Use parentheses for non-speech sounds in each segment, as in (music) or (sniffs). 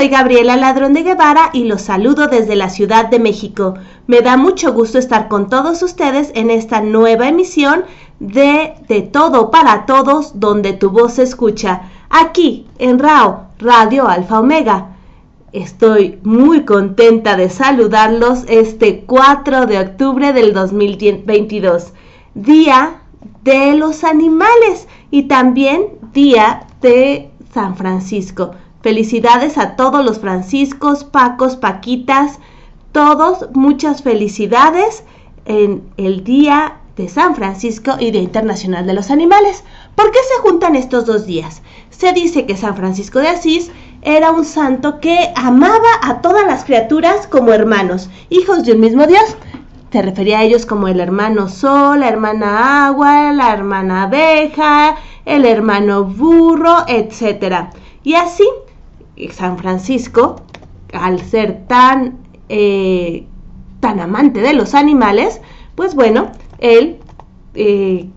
Soy Gabriela Ladrón de Guevara y los saludo desde la Ciudad de México. Me da mucho gusto estar con todos ustedes en esta nueva emisión de De Todo para Todos, donde tu voz se escucha, aquí en RAO, Radio Alfa Omega. Estoy muy contenta de saludarlos este 4 de octubre del 2022, Día de los Animales y también Día de San Francisco. Felicidades a todos los franciscos, pacos, paquitas, todos, muchas felicidades en el Día de San Francisco y Día Internacional de los Animales. ¿Por qué se juntan estos dos días? Se dice que San Francisco de Asís era un santo que amaba a todas las criaturas como hermanos, hijos de un mismo Dios. Se refería a ellos como el hermano sol, la hermana agua, la hermana abeja, el hermano burro, etc. Y así San Francisco, al ser tan, eh, tan amante de los animales, pues bueno, él, eh,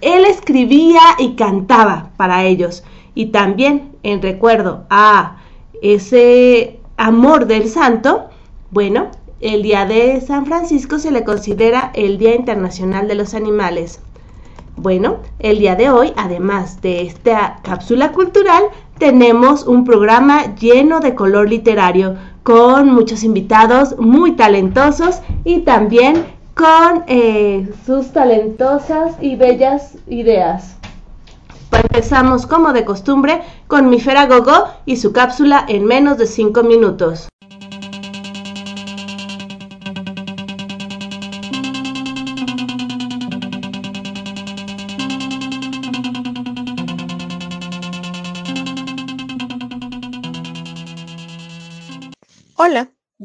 él escribía y cantaba para ellos. Y también en recuerdo a ese amor del santo, bueno, el día de San Francisco se le considera el Día Internacional de los Animales. Bueno, el día de hoy, además de esta cápsula cultural, tenemos un programa lleno de color literario, con muchos invitados muy talentosos y también con eh, sus talentosas y bellas ideas. Empezamos como de costumbre con mi Gogo y su cápsula en menos de 5 minutos.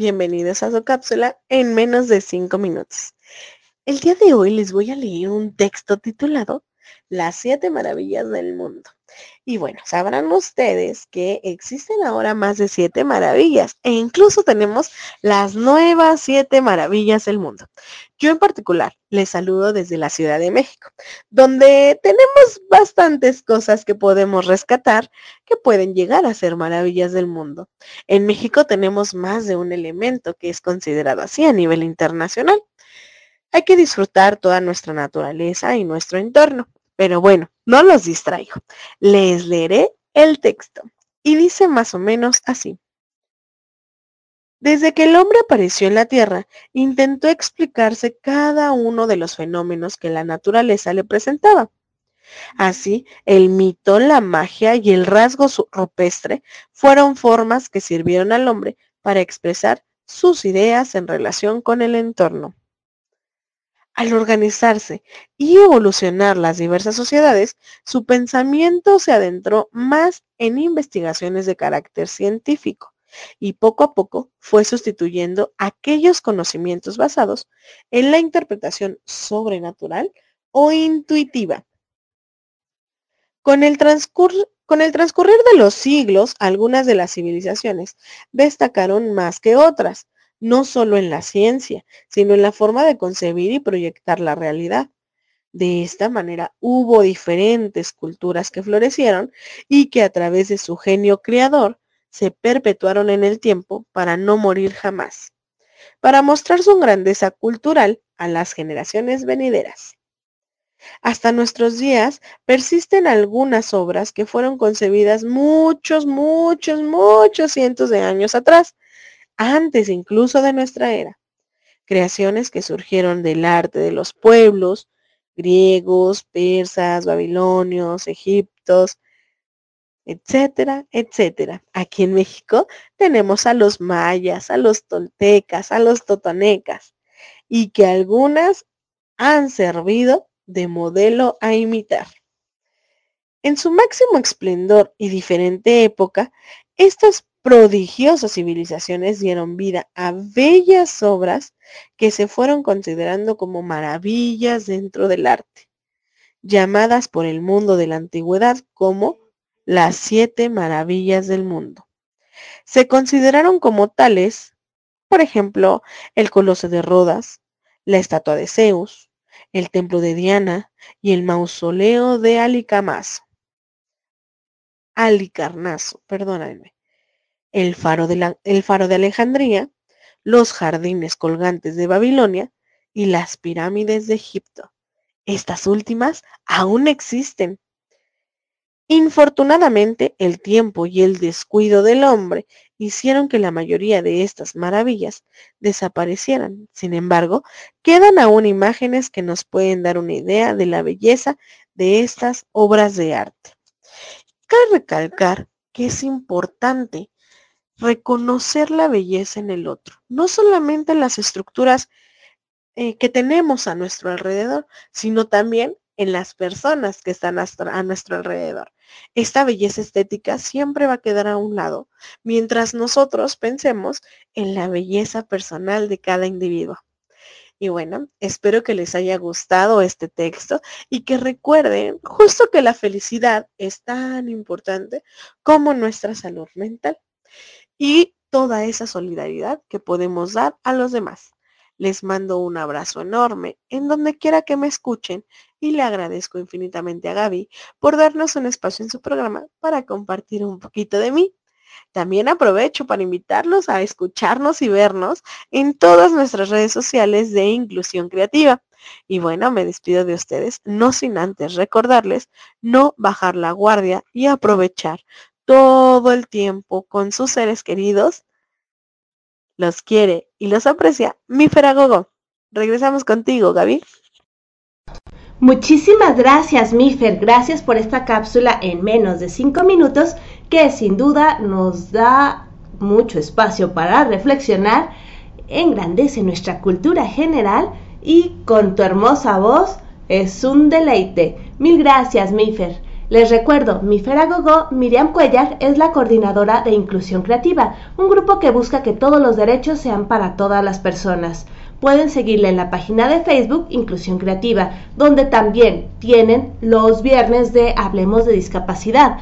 Bienvenidos a su cápsula en menos de 5 minutos. El día de hoy les voy a leer un texto titulado Las siete maravillas del mundo. Y bueno, sabrán ustedes que existen ahora más de siete maravillas e incluso tenemos las nuevas siete maravillas del mundo. Yo en particular les saludo desde la Ciudad de México, donde tenemos bastantes cosas que podemos rescatar que pueden llegar a ser maravillas del mundo. En México tenemos más de un elemento que es considerado así a nivel internacional. Hay que disfrutar toda nuestra naturaleza y nuestro entorno. Pero bueno, no los distraigo. Les leeré el texto. Y dice más o menos así. Desde que el hombre apareció en la Tierra, intentó explicarse cada uno de los fenómenos que la naturaleza le presentaba. Así, el mito, la magia y el rasgo rupestre fueron formas que sirvieron al hombre para expresar sus ideas en relación con el entorno. Al organizarse y evolucionar las diversas sociedades, su pensamiento se adentró más en investigaciones de carácter científico y poco a poco fue sustituyendo aquellos conocimientos basados en la interpretación sobrenatural o intuitiva. Con el, con el transcurrir de los siglos, algunas de las civilizaciones destacaron más que otras, no solo en la ciencia, sino en la forma de concebir y proyectar la realidad. De esta manera hubo diferentes culturas que florecieron y que a través de su genio creador se perpetuaron en el tiempo para no morir jamás, para mostrar su grandeza cultural a las generaciones venideras. Hasta nuestros días persisten algunas obras que fueron concebidas muchos, muchos, muchos cientos de años atrás antes incluso de nuestra era. Creaciones que surgieron del arte de los pueblos, griegos, persas, babilonios, egiptos, etcétera, etcétera. Aquí en México tenemos a los mayas, a los toltecas, a los totonecas, y que algunas han servido de modelo a imitar. En su máximo esplendor y diferente época, estas prodigiosas civilizaciones dieron vida a bellas obras que se fueron considerando como maravillas dentro del arte, llamadas por el mundo de la antigüedad como las siete maravillas del mundo. Se consideraron como tales, por ejemplo, el Coloso de Rodas, la estatua de Zeus, el templo de Diana y el mausoleo de Alicamaso. Alicarnaso, perdónenme. el faro de, el faro de Alejandría, los jardines colgantes de Babilonia y las pirámides de Egipto. Estas últimas aún existen. Infortunadamente, el tiempo y el descuido del hombre hicieron que la mayoría de estas maravillas desaparecieran. Sin embargo, quedan aún imágenes que nos pueden dar una idea de la belleza de estas obras de arte. Cabe recalcar que es importante reconocer la belleza en el otro, no solamente en las estructuras eh, que tenemos a nuestro alrededor, sino también en las personas que están a nuestro alrededor. Esta belleza estética siempre va a quedar a un lado, mientras nosotros pensemos en la belleza personal de cada individuo. Y bueno, espero que les haya gustado este texto y que recuerden justo que la felicidad es tan importante como nuestra salud mental y toda esa solidaridad que podemos dar a los demás. Les mando un abrazo enorme en donde quiera que me escuchen y le agradezco infinitamente a Gaby por darnos un espacio en su programa para compartir un poquito de mí. También aprovecho para invitarlos a escucharnos y vernos en todas nuestras redes sociales de Inclusión Creativa. Y bueno, me despido de ustedes, no sin antes recordarles no bajar la guardia y aprovechar todo el tiempo con sus seres queridos los quiere y los aprecia mi Feragogo. Regresamos contigo, Gaby. Muchísimas gracias, Mifer. Gracias por esta cápsula en menos de cinco minutos que sin duda nos da mucho espacio para reflexionar, engrandece nuestra cultura general y con tu hermosa voz es un deleite. Mil gracias, Mifer. Les recuerdo, mi Feragogo, Miriam Cuellar, es la coordinadora de Inclusión Creativa, un grupo que busca que todos los derechos sean para todas las personas. Pueden seguirle en la página de Facebook Inclusión Creativa, donde también tienen los viernes de Hablemos de Discapacidad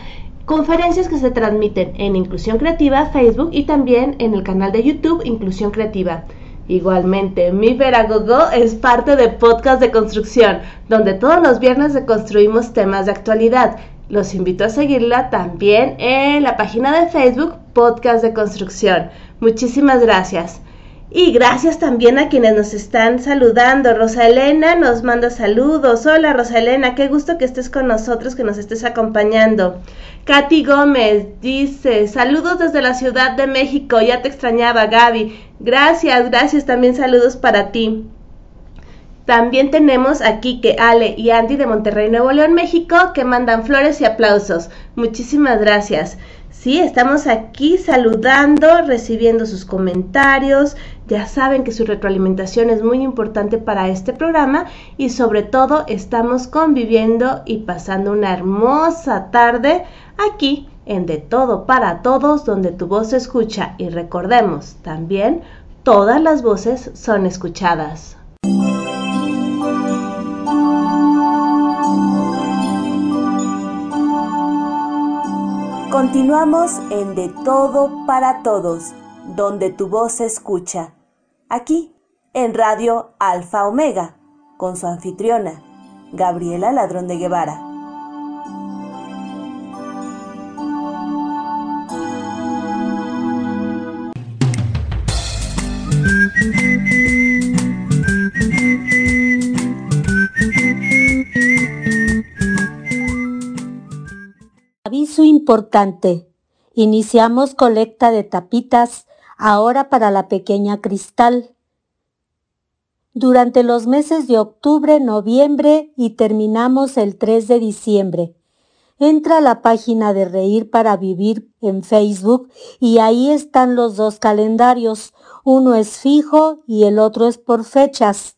conferencias que se transmiten en Inclusión Creativa Facebook y también en el canal de YouTube Inclusión Creativa. Igualmente, Mi Veragogo es parte de Podcast de Construcción, donde todos los viernes construimos temas de actualidad. Los invito a seguirla también en la página de Facebook Podcast de Construcción. Muchísimas gracias. Y gracias también a quienes nos están saludando. Rosa Elena nos manda saludos. Hola Rosa Elena, qué gusto que estés con nosotros, que nos estés acompañando. Katy Gómez dice, saludos desde la Ciudad de México, ya te extrañaba Gaby. Gracias, gracias, también saludos para ti. También tenemos aquí que Ale y Andy de Monterrey, Nuevo León, México, que mandan flores y aplausos. Muchísimas gracias. Sí, estamos aquí saludando, recibiendo sus comentarios. Ya saben que su retroalimentación es muy importante para este programa y sobre todo estamos conviviendo y pasando una hermosa tarde aquí en De Todo para Todos, donde tu voz se escucha. Y recordemos también, todas las voces son escuchadas. Continuamos en De Todo para Todos, donde tu voz se escucha. Aquí, en Radio Alfa Omega, con su anfitriona, Gabriela Ladrón de Guevara. Aviso importante. Iniciamos colecta de tapitas ahora para la pequeña Cristal. Durante los meses de octubre, noviembre y terminamos el 3 de diciembre. Entra a la página de Reír para Vivir en Facebook y ahí están los dos calendarios. Uno es fijo y el otro es por fechas.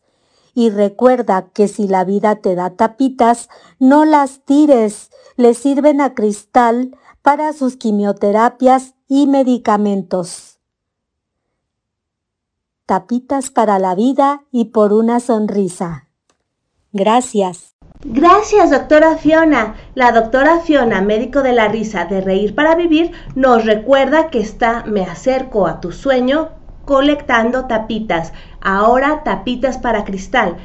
Y recuerda que si la vida te da tapitas, no las tires, le sirven a Cristal para sus quimioterapias y medicamentos. Tapitas para la vida y por una sonrisa. Gracias. Gracias, doctora Fiona. La doctora Fiona, médico de la risa de Reír para Vivir, nos recuerda que está Me acerco a tu sueño colectando tapitas. Ahora tapitas para cristal.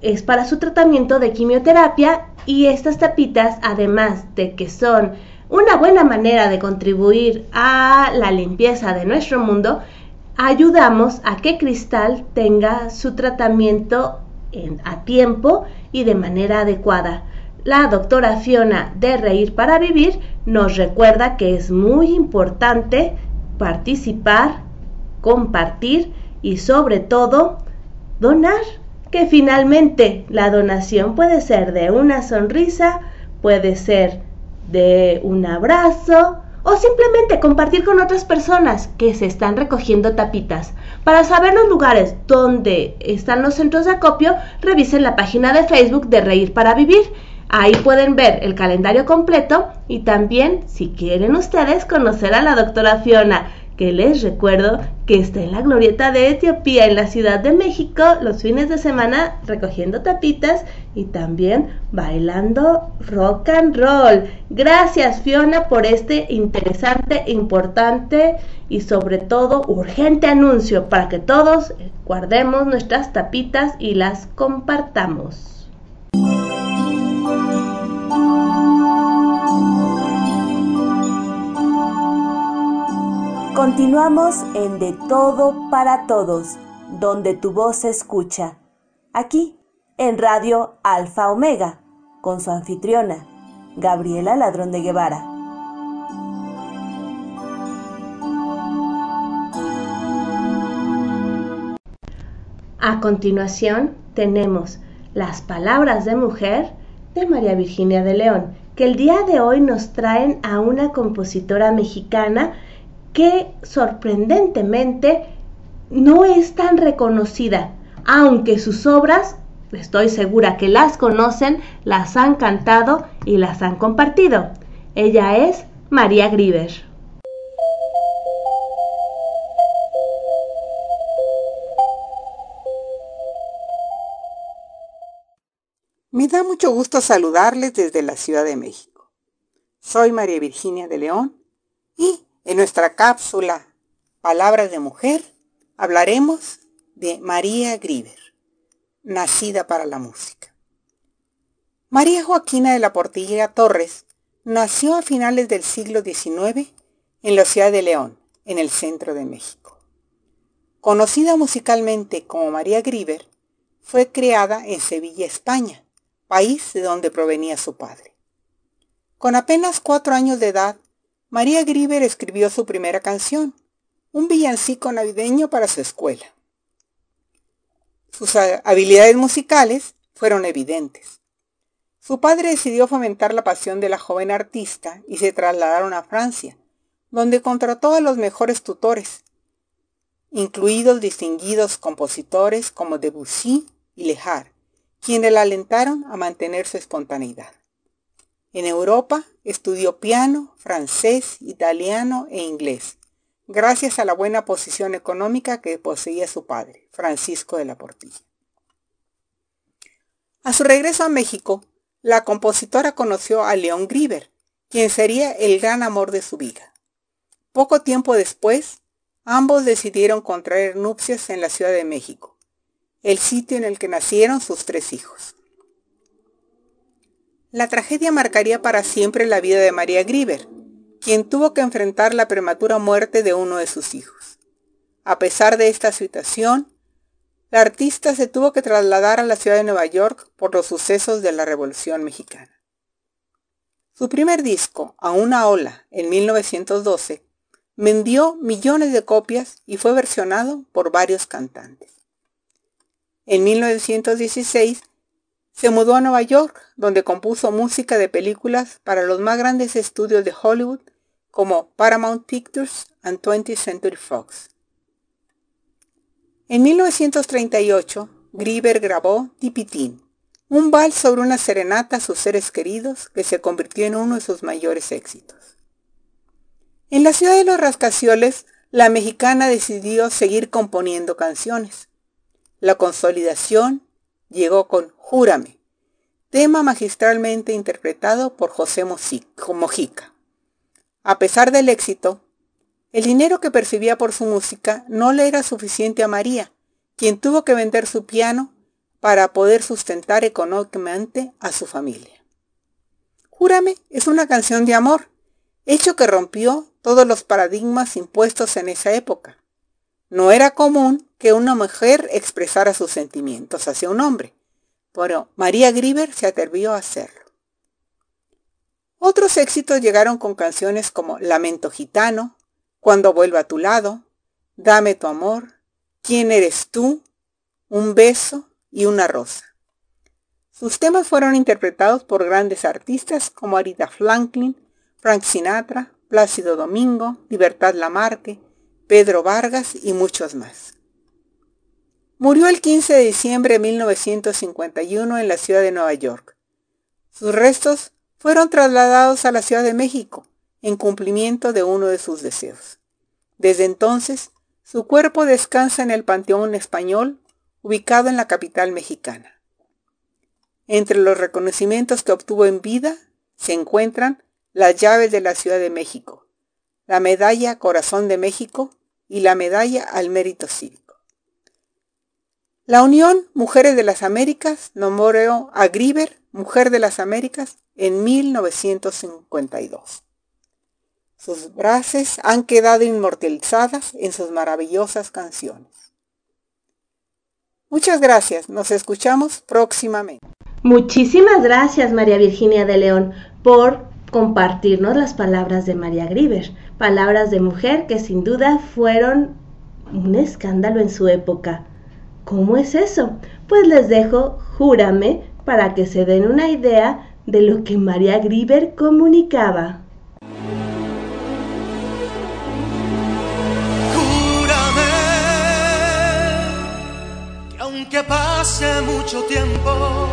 Es para su tratamiento de quimioterapia y estas tapitas, además de que son Una buena manera de contribuir a la limpieza de nuestro mundo, ayudamos a que Cristal tenga su tratamiento a tiempo y de manera adecuada. La doctora Fiona de Reír para Vivir nos recuerda que es muy importante participar, compartir y sobre todo donar, que finalmente la donación puede ser de una sonrisa, puede ser de un abrazo o simplemente compartir con otras personas que se están recogiendo tapitas. Para saber los lugares donde están los centros de acopio, revisen la página de Facebook de Reír para Vivir. Ahí pueden ver el calendario completo y también, si quieren ustedes, conocer a la doctora Fiona, que les recuerdo que está en la glorieta de Etiopía en la Ciudad de México los fines de semana recogiendo tapitas y también bailando rock and roll. Gracias Fiona por este interesante, importante y sobre todo urgente anuncio para que todos guardemos nuestras tapitas y las compartamos. Continuamos en De Todo para Todos, donde tu voz se escucha. Aquí, en Radio Alfa Omega, con su anfitriona, Gabriela Ladrón de Guevara. A continuación tenemos las palabras de mujer de María Virginia de León, que el día de hoy nos traen a una compositora mexicana que sorprendentemente no es tan reconocida, aunque sus obras, estoy segura que las conocen, las han cantado y las han compartido. Ella es María Griver. Me da mucho gusto saludarles desde la Ciudad de México. Soy María Virginia de León y en nuestra cápsula Palabras de Mujer hablaremos de María Grieber, nacida para la música. María Joaquina de la Portilla Torres nació a finales del siglo XIX en la ciudad de León, en el centro de México. Conocida musicalmente como María Grieber, fue creada en Sevilla, España, país de donde provenía su padre. Con apenas cuatro años de edad, María Grieber escribió su primera canción, un villancico navideño para su escuela. Sus habilidades musicales fueron evidentes. Su padre decidió fomentar la pasión de la joven artista y se trasladaron a Francia, donde contrató a los mejores tutores, incluidos distinguidos compositores como Debussy y Lejar, quienes la alentaron a mantener su espontaneidad. En Europa estudió piano, francés, italiano e inglés, gracias a la buena posición económica que poseía su padre, Francisco de la Portilla. A su regreso a México, la compositora conoció a León Grieber, quien sería el gran amor de su vida. Poco tiempo después, ambos decidieron contraer nupcias en la Ciudad de México, el sitio en el que nacieron sus tres hijos. La tragedia marcaría para siempre la vida de María Grieber, quien tuvo que enfrentar la prematura muerte de uno de sus hijos. A pesar de esta situación, la artista se tuvo que trasladar a la ciudad de Nueva York por los sucesos de la Revolución Mexicana. Su primer disco, A una ola, en 1912, vendió millones de copias y fue versionado por varios cantantes. En 1916 se mudó a Nueva York, donde compuso música de películas para los más grandes estudios de Hollywood como Paramount Pictures and 20th Century Fox. En 1938, Grieber grabó Tipitín, un vals sobre una serenata a sus seres queridos que se convirtió en uno de sus mayores éxitos. En la ciudad de los rascacioles, la mexicana decidió seguir componiendo canciones. La consolidación llegó con Júrame, tema magistralmente interpretado por José Mojica. A pesar del éxito, el dinero que percibía por su música no le era suficiente a María, quien tuvo que vender su piano para poder sustentar económicamente a su familia. Júrame es una canción de amor hecho que rompió todos los paradigmas impuestos en esa época. No era común que una mujer expresara sus sentimientos hacia un hombre, pero María Grieber se atrevió a hacerlo. Otros éxitos llegaron con canciones como Lamento Gitano, Cuando vuelva a tu lado, Dame tu amor, ¿Quién eres tú? Un beso y una rosa. Sus temas fueron interpretados por grandes artistas como Arita Franklin, Frank Sinatra, Plácido Domingo, Libertad Lamarque, Pedro Vargas y muchos más. Murió el 15 de diciembre de 1951 en la ciudad de Nueva York. Sus restos fueron trasladados a la Ciudad de México en cumplimiento de uno de sus deseos. Desde entonces, su cuerpo descansa en el Panteón Español, ubicado en la capital mexicana. Entre los reconocimientos que obtuvo en vida se encuentran las llaves de la Ciudad de México, la medalla Corazón de México y la medalla al Mérito Cívico. La Unión Mujeres de las Américas nombró a Grieber Mujer de las Américas en 1952. Sus frases han quedado inmortalizadas en sus maravillosas canciones. Muchas gracias, nos escuchamos próximamente. Muchísimas gracias María Virginia de León por compartirnos las palabras de María Grieber, palabras de mujer que sin duda fueron un escándalo en su época. ¿Cómo es eso? Pues les dejo Júrame para que se den una idea de lo que María Grieber comunicaba. Júrame que aunque pase mucho tiempo,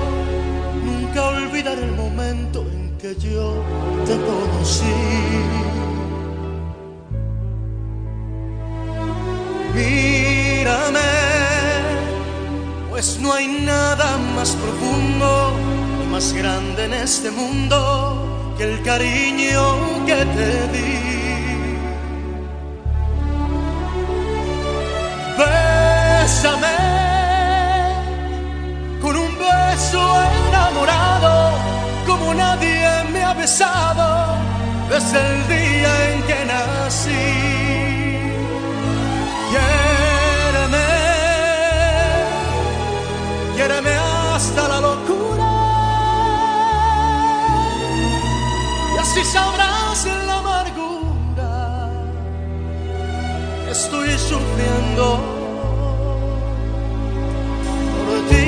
nunca olvidaré el momento en que yo te conocí. Mírame, pues no hay nada más profundo más grande en este mundo que el cariño que te di. Bésame con un beso enamorado como nadie me ha besado desde el día en que nací. Sabrás la amargura estoy sufriendo por ti.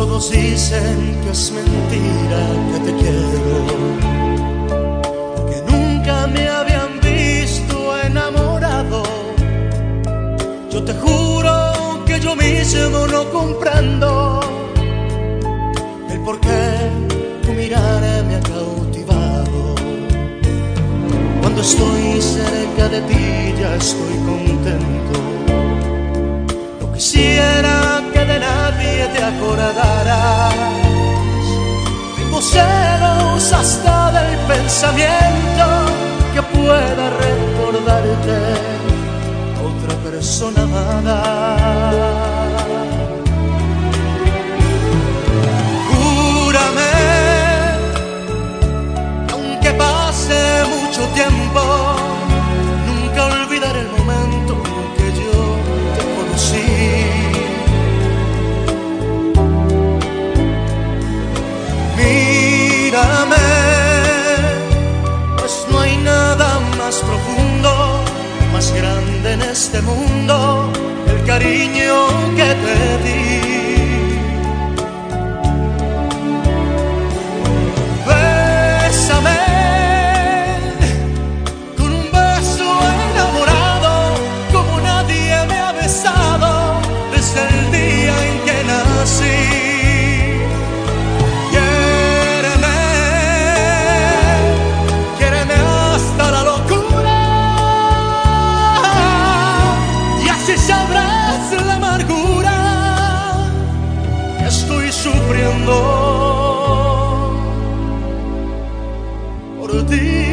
Todos dicen que es mentira que te quiero, que nunca me habían visto enamorado. Yo te juro que yo mismo no comprendo porque tu mirada me ha cautivado. Cuando estoy cerca de ti ya estoy contento. No quisiera que de nadie te acordaras. Tengo celos hasta del pensamiento que pueda recordarte otra persona amada. Tiempo, nunca olvidaré el momento que yo te conocí. Mírame, pues no hay nada más profundo, más grande en este mundo, el cariño que te di. la amargura estoy sufriendo por ti.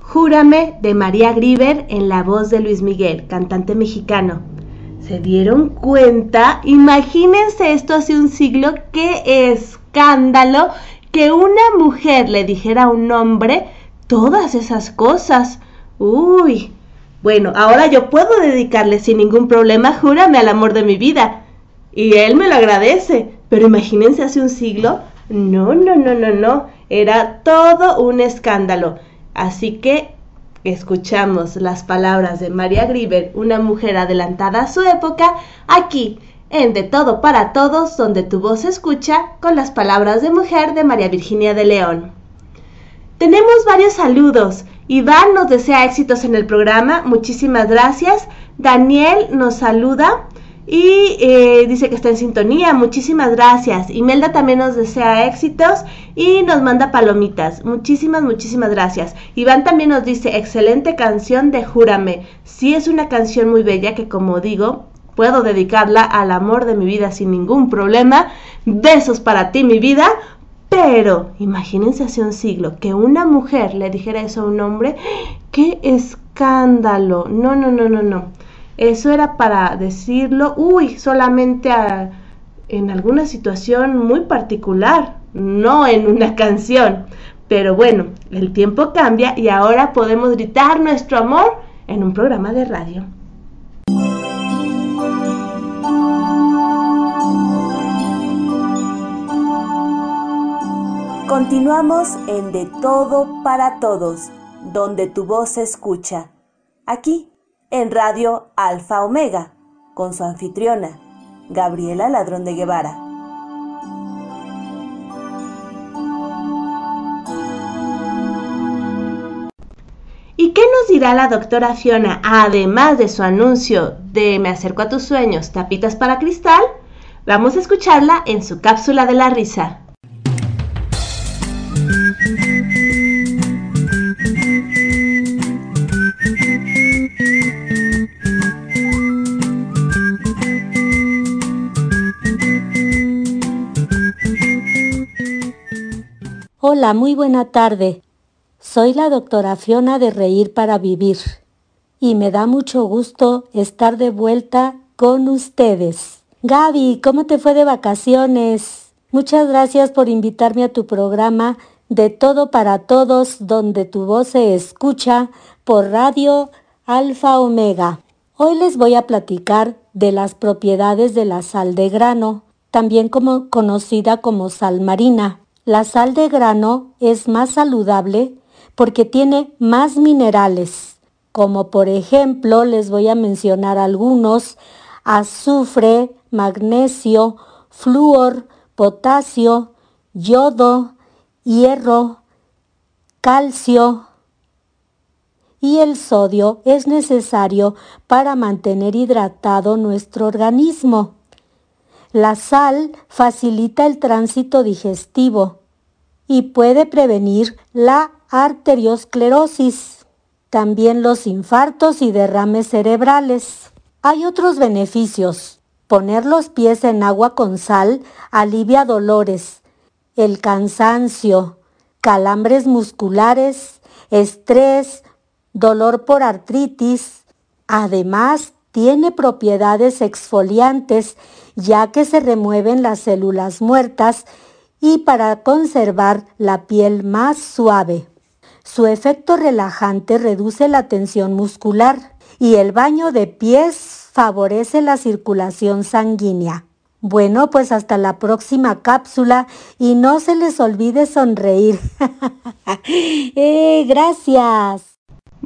Júrame de María Grieber en la voz de Luis Miguel, cantante mexicano. ¿Se dieron cuenta? Imagínense esto hace un siglo, qué escándalo que una mujer le dijera a un hombre todas esas cosas. Uy. Bueno, ahora yo puedo dedicarle sin ningún problema, júrame al amor de mi vida. Y él me lo agradece. Pero imagínense hace un siglo. No, no, no, no, no. Era todo un escándalo. Así que escuchamos las palabras de María Griver, una mujer adelantada a su época, aquí en De Todo para Todos, donde tu voz se escucha, con las palabras de mujer de María Virginia de León. Tenemos varios saludos. Iván nos desea éxitos en el programa, muchísimas gracias. Daniel nos saluda y eh, dice que está en sintonía. Muchísimas gracias. Imelda también nos desea éxitos y nos manda palomitas. Muchísimas, muchísimas gracias. Iván también nos dice, excelente canción de Júrame. Sí es una canción muy bella que como digo, puedo dedicarla al amor de mi vida sin ningún problema. Besos para ti, mi vida. Pero imagínense hace un siglo que una mujer le dijera eso a un hombre. ¡Qué escándalo! No, no, no, no, no. Eso era para decirlo, uy, solamente en alguna situación muy particular, no en una (laughs) canción. Pero bueno, el tiempo cambia y ahora podemos gritar nuestro amor en un programa de radio. Continuamos en De Todo para Todos, donde tu voz se escucha. Aquí en Radio Alfa Omega, con su anfitriona, Gabriela Ladrón de Guevara. ¿Y qué nos dirá la doctora Fiona, además de su anuncio de Me acerco a tus sueños, tapitas para cristal? Vamos a escucharla en su cápsula de la risa. Hola, muy buena tarde. Soy la doctora Fiona de Reír para Vivir y me da mucho gusto estar de vuelta con ustedes. Gaby, ¿cómo te fue de vacaciones? Muchas gracias por invitarme a tu programa de Todo para Todos, donde tu voz se escucha por Radio Alfa Omega. Hoy les voy a platicar de las propiedades de la sal de grano, también conocida como sal marina. La sal de grano es más saludable porque tiene más minerales, como por ejemplo les voy a mencionar algunos, azufre, magnesio, flúor, potasio, yodo, hierro, calcio y el sodio es necesario para mantener hidratado nuestro organismo. La sal facilita el tránsito digestivo y puede prevenir la arteriosclerosis, también los infartos y derrames cerebrales. Hay otros beneficios. Poner los pies en agua con sal alivia dolores, el cansancio, calambres musculares, estrés, dolor por artritis. Además, tiene propiedades exfoliantes ya que se remueven las células muertas y para conservar la piel más suave. Su efecto relajante reduce la tensión muscular y el baño de pies favorece la circulación sanguínea. Bueno, pues hasta la próxima cápsula y no se les olvide sonreír. (laughs) eh, gracias.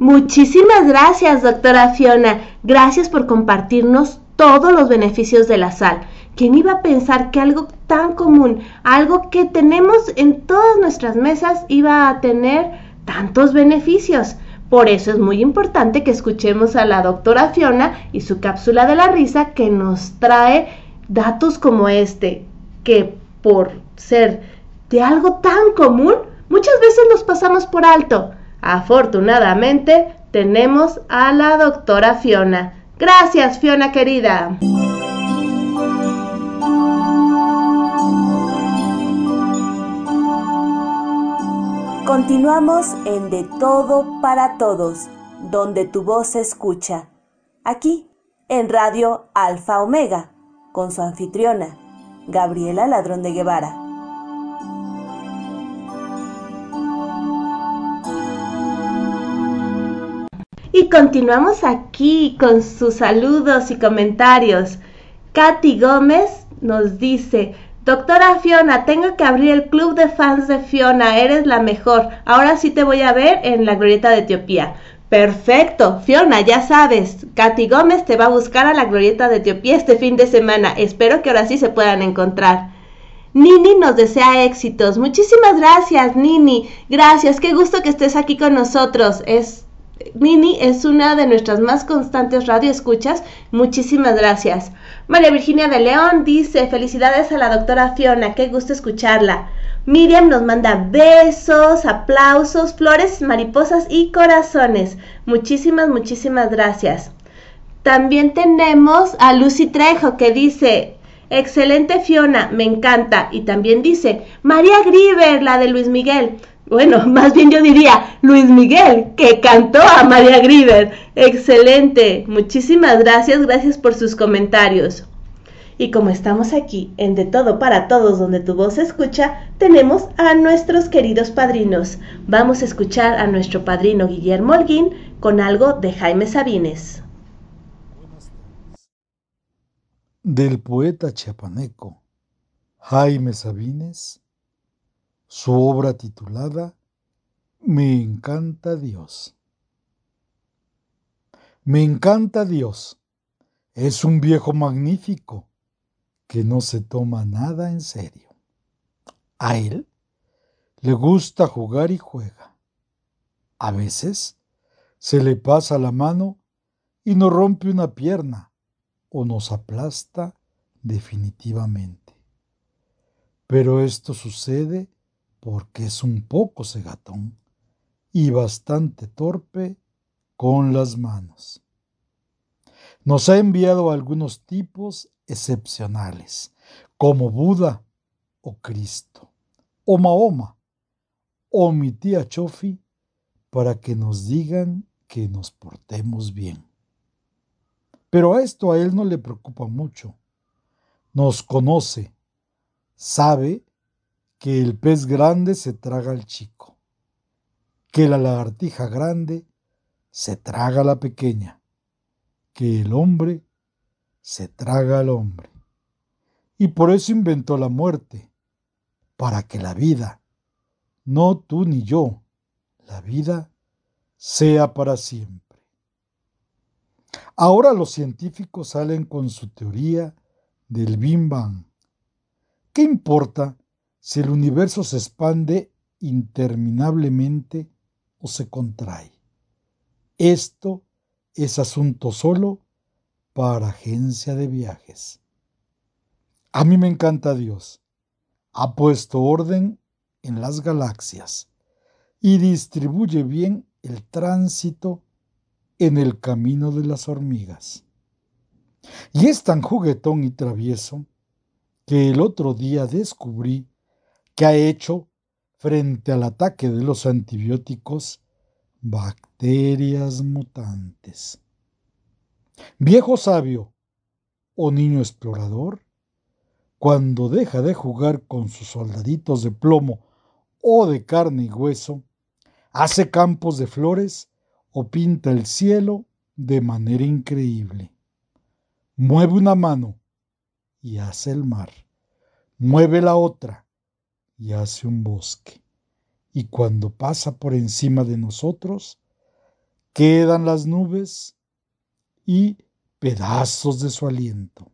Muchísimas gracias, doctora Fiona. Gracias por compartirnos todos los beneficios de la sal. ¿Quién iba a pensar que algo tan común, algo que tenemos en todas nuestras mesas, iba a tener tantos beneficios? Por eso es muy importante que escuchemos a la doctora Fiona y su cápsula de la risa que nos trae datos como este, que por ser de algo tan común, muchas veces los pasamos por alto. Afortunadamente, tenemos a la doctora Fiona. Gracias, Fiona querida. Continuamos en De Todo para Todos, donde tu voz se escucha. Aquí, en Radio Alfa Omega, con su anfitriona, Gabriela Ladrón de Guevara. Y continuamos aquí con sus saludos y comentarios. Katy Gómez nos dice, Doctora Fiona, tengo que abrir el club de fans de Fiona, eres la mejor. Ahora sí te voy a ver en la glorieta de Etiopía. Perfecto, Fiona, ya sabes, Katy Gómez te va a buscar a la glorieta de Etiopía este fin de semana. Espero que ahora sí se puedan encontrar. Nini nos desea éxitos. Muchísimas gracias, Nini. Gracias, qué gusto que estés aquí con nosotros. Es Nini es una de nuestras más constantes radioescuchas. Muchísimas gracias. María Virginia de León dice, felicidades a la doctora Fiona, qué gusto escucharla. Miriam nos manda besos, aplausos, flores, mariposas y corazones. Muchísimas, muchísimas gracias. También tenemos a Lucy Trejo que dice, excelente Fiona, me encanta. Y también dice, María Griver, la de Luis Miguel. Bueno, (laughs) más bien yo diría Luis Miguel, que cantó a María Griver. Excelente. Muchísimas gracias, gracias por sus comentarios. Y como estamos aquí en De Todo para Todos donde tu voz se escucha, tenemos a nuestros queridos padrinos. Vamos a escuchar a nuestro padrino Guillermo Holguín con algo de Jaime Sabines. Del poeta chiapaneco Jaime Sabines su obra titulada Me encanta Dios. Me encanta Dios. Es un viejo magnífico que no se toma nada en serio. A él le gusta jugar y juega. A veces se le pasa la mano y nos rompe una pierna o nos aplasta definitivamente. Pero esto sucede porque es un poco cegatón y bastante torpe con las manos. Nos ha enviado algunos tipos excepcionales, como Buda o Cristo, o Mahoma, o mi tía Chofi, para que nos digan que nos portemos bien. Pero a esto a él no le preocupa mucho. Nos conoce, sabe que el pez grande se traga al chico, que la lagartija grande se traga a la pequeña, que el hombre se traga al hombre. Y por eso inventó la muerte, para que la vida, no tú ni yo, la vida sea para siempre. Ahora los científicos salen con su teoría del Bim Bang. ¿Qué importa si el universo se expande interminablemente o se contrae. Esto es asunto solo para agencia de viajes. A mí me encanta Dios. Ha puesto orden en las galaxias y distribuye bien el tránsito en el camino de las hormigas. Y es tan juguetón y travieso que el otro día descubrí que ha hecho frente al ataque de los antibióticos bacterias mutantes. Viejo sabio o niño explorador, cuando deja de jugar con sus soldaditos de plomo o de carne y hueso, hace campos de flores o pinta el cielo de manera increíble. Mueve una mano y hace el mar. Mueve la otra y hace un bosque. Y cuando pasa por encima de nosotros, quedan las nubes y pedazos de su aliento.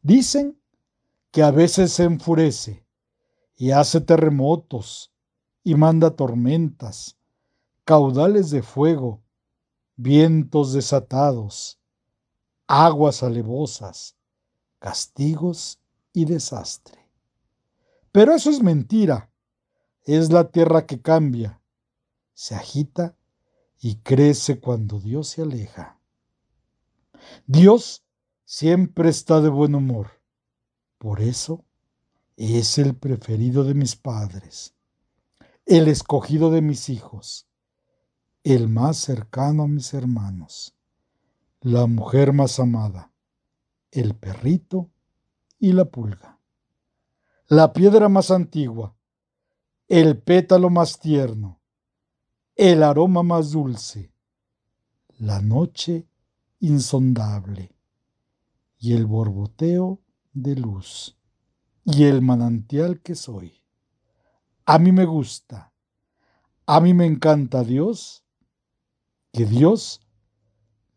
Dicen que a veces se enfurece y hace terremotos y manda tormentas, caudales de fuego, vientos desatados, aguas alevosas, castigos y desastre. Pero eso es mentira. Es la tierra que cambia, se agita y crece cuando Dios se aleja. Dios siempre está de buen humor. Por eso es el preferido de mis padres. el escogido de mis hijos, el más cercano a mis hermanos, la mujer más amada, el perrito y la pulga, la piedra más antigua, el pétalo más tierno, el aroma más dulce, la noche insondable y el borboteo de luz y el manantial que soy. A mí me gusta, a mí me encanta Dios, que Dios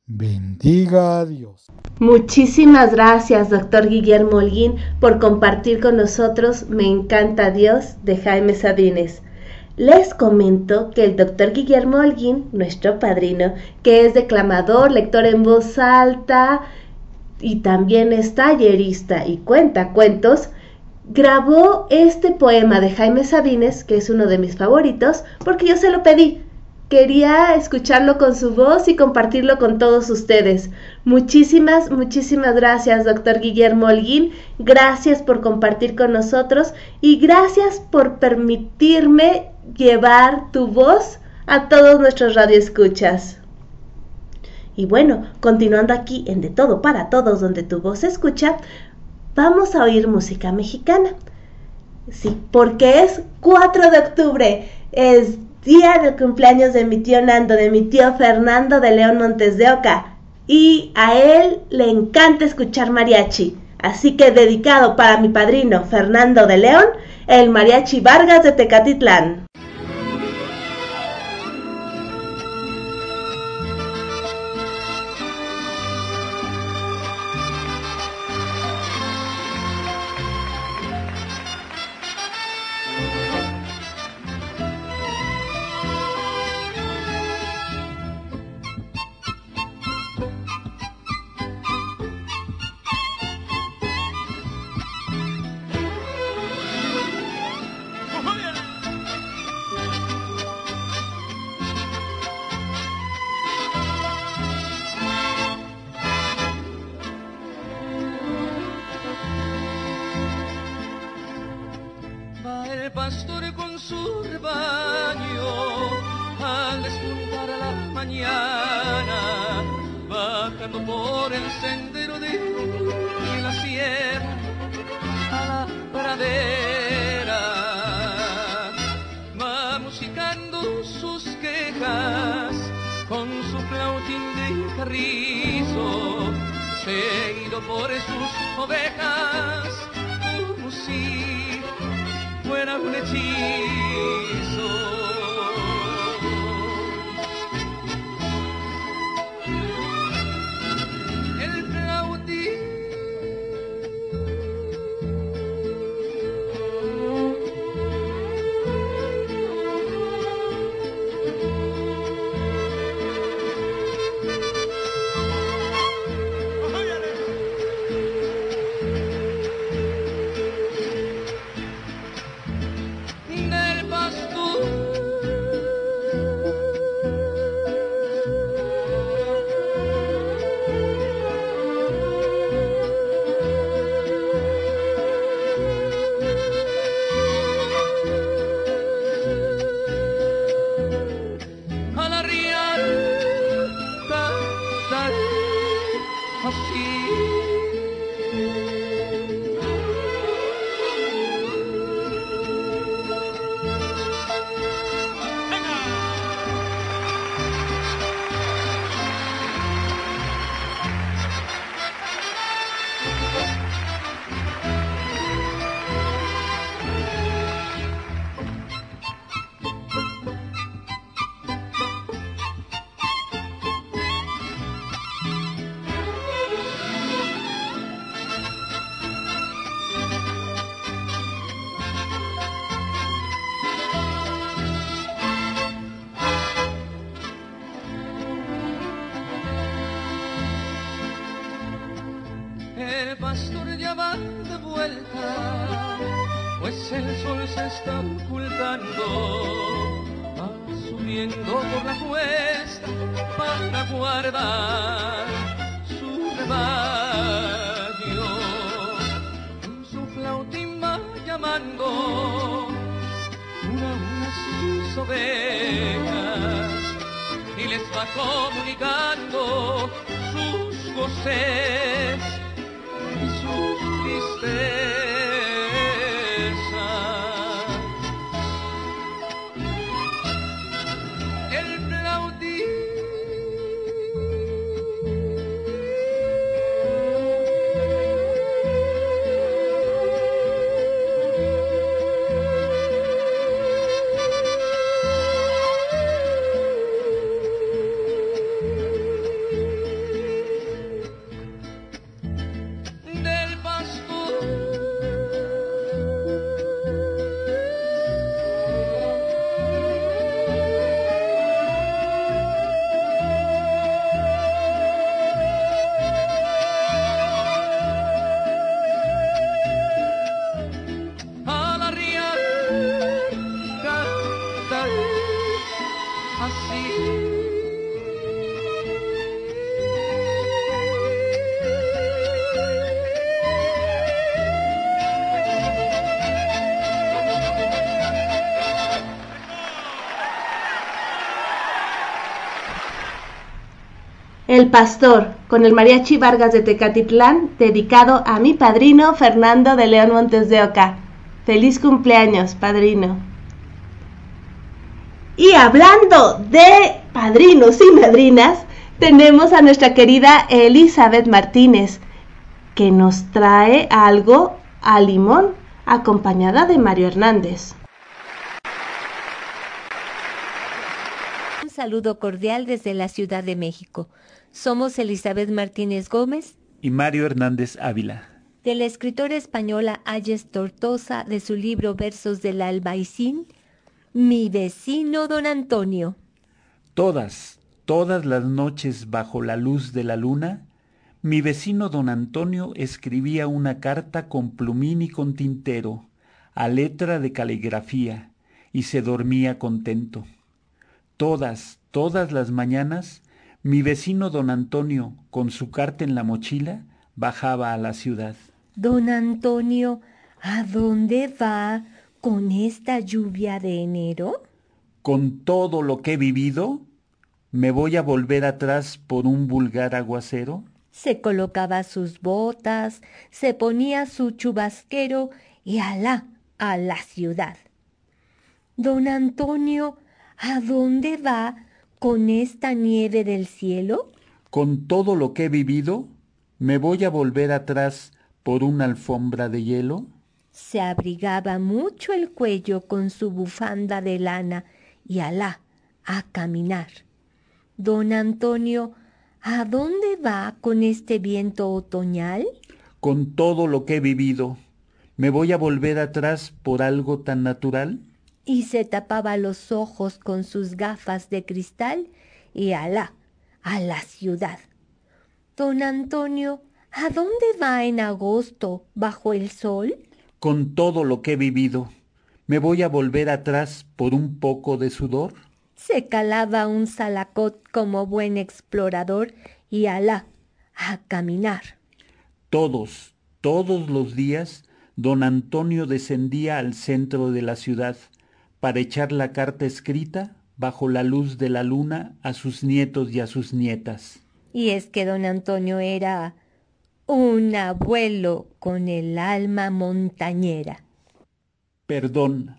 bendiga a Dios. Muchísimas gracias, doctor Guillermo Holguín, por compartir con nosotros Me encanta Dios de Jaime Sabines. Les comento que el doctor Guillermo Holguín, nuestro padrino, que es declamador, lector en voz alta y también es tallerista y cuenta cuentos, grabó este poema de Jaime Sabines, que es uno de mis favoritos, porque yo se lo pedí. Quería escucharlo con su voz y compartirlo con todos ustedes. Muchísimas, muchísimas gracias, doctor Guillermo Holguín. Gracias por compartir con nosotros y gracias por permitirme llevar tu voz a todos nuestros radioescuchas. Y bueno, continuando aquí en De Todo para Todos, donde tu voz se escucha, vamos a oír música mexicana. Sí, porque es 4 de octubre, es día del cumpleaños de mi tío Nando, de mi tío Fernando de León Montes de Oca. Y a él le encanta escuchar mariachi. Así que dedicado para mi padrino Fernando de León, el mariachi Vargas de Tecatitlán. estou El Pastor, con el Mariachi Vargas de Tecatitlán, dedicado a mi padrino Fernando de León Montes de Oca. Feliz cumpleaños, padrino. Y hablando de padrinos y madrinas, tenemos a nuestra querida Elizabeth Martínez, que nos trae algo a limón, acompañada de Mario Hernández. Un saludo cordial desde la Ciudad de México. Somos Elizabeth Martínez Gómez y Mario Hernández Ávila. De la escritora española Ayes Tortosa de su libro Versos del Albaicín, Mi vecino don Antonio. Todas, todas las noches bajo la luz de la luna, mi vecino don Antonio escribía una carta con plumín y con tintero, a letra de caligrafía, y se dormía contento. Todas, todas las mañanas mi vecino don Antonio, con su carta en la mochila, bajaba a la ciudad. Don Antonio, ¿a dónde va con esta lluvia de enero? Con todo lo que he vivido, ¿me voy a volver atrás por un vulgar aguacero? Se colocaba sus botas, se ponía su chubasquero y alá a la ciudad. Don Antonio, ¿a dónde va con esta nieve del cielo? Con todo lo que he vivido, ¿me voy a volver atrás por una alfombra de hielo? Se abrigaba mucho el cuello con su bufanda de lana y alá a caminar. Don Antonio, ¿a dónde va con este viento otoñal? Con todo lo que he vivido, ¿me voy a volver atrás por algo tan natural? Y se tapaba los ojos con sus gafas de cristal y alá, a la ciudad. Don Antonio, ¿a dónde va en agosto bajo el sol? Con todo lo que he vivido, ¿me voy a volver atrás por un poco de sudor? Se calaba un salacot como buen explorador y alá, a caminar. Todos, todos los días, don Antonio descendía al centro de la ciudad, para echar la carta escrita bajo la luz de la luna a sus nietos y a sus nietas. Y es que don Antonio era un abuelo con el alma montañera. Perdón,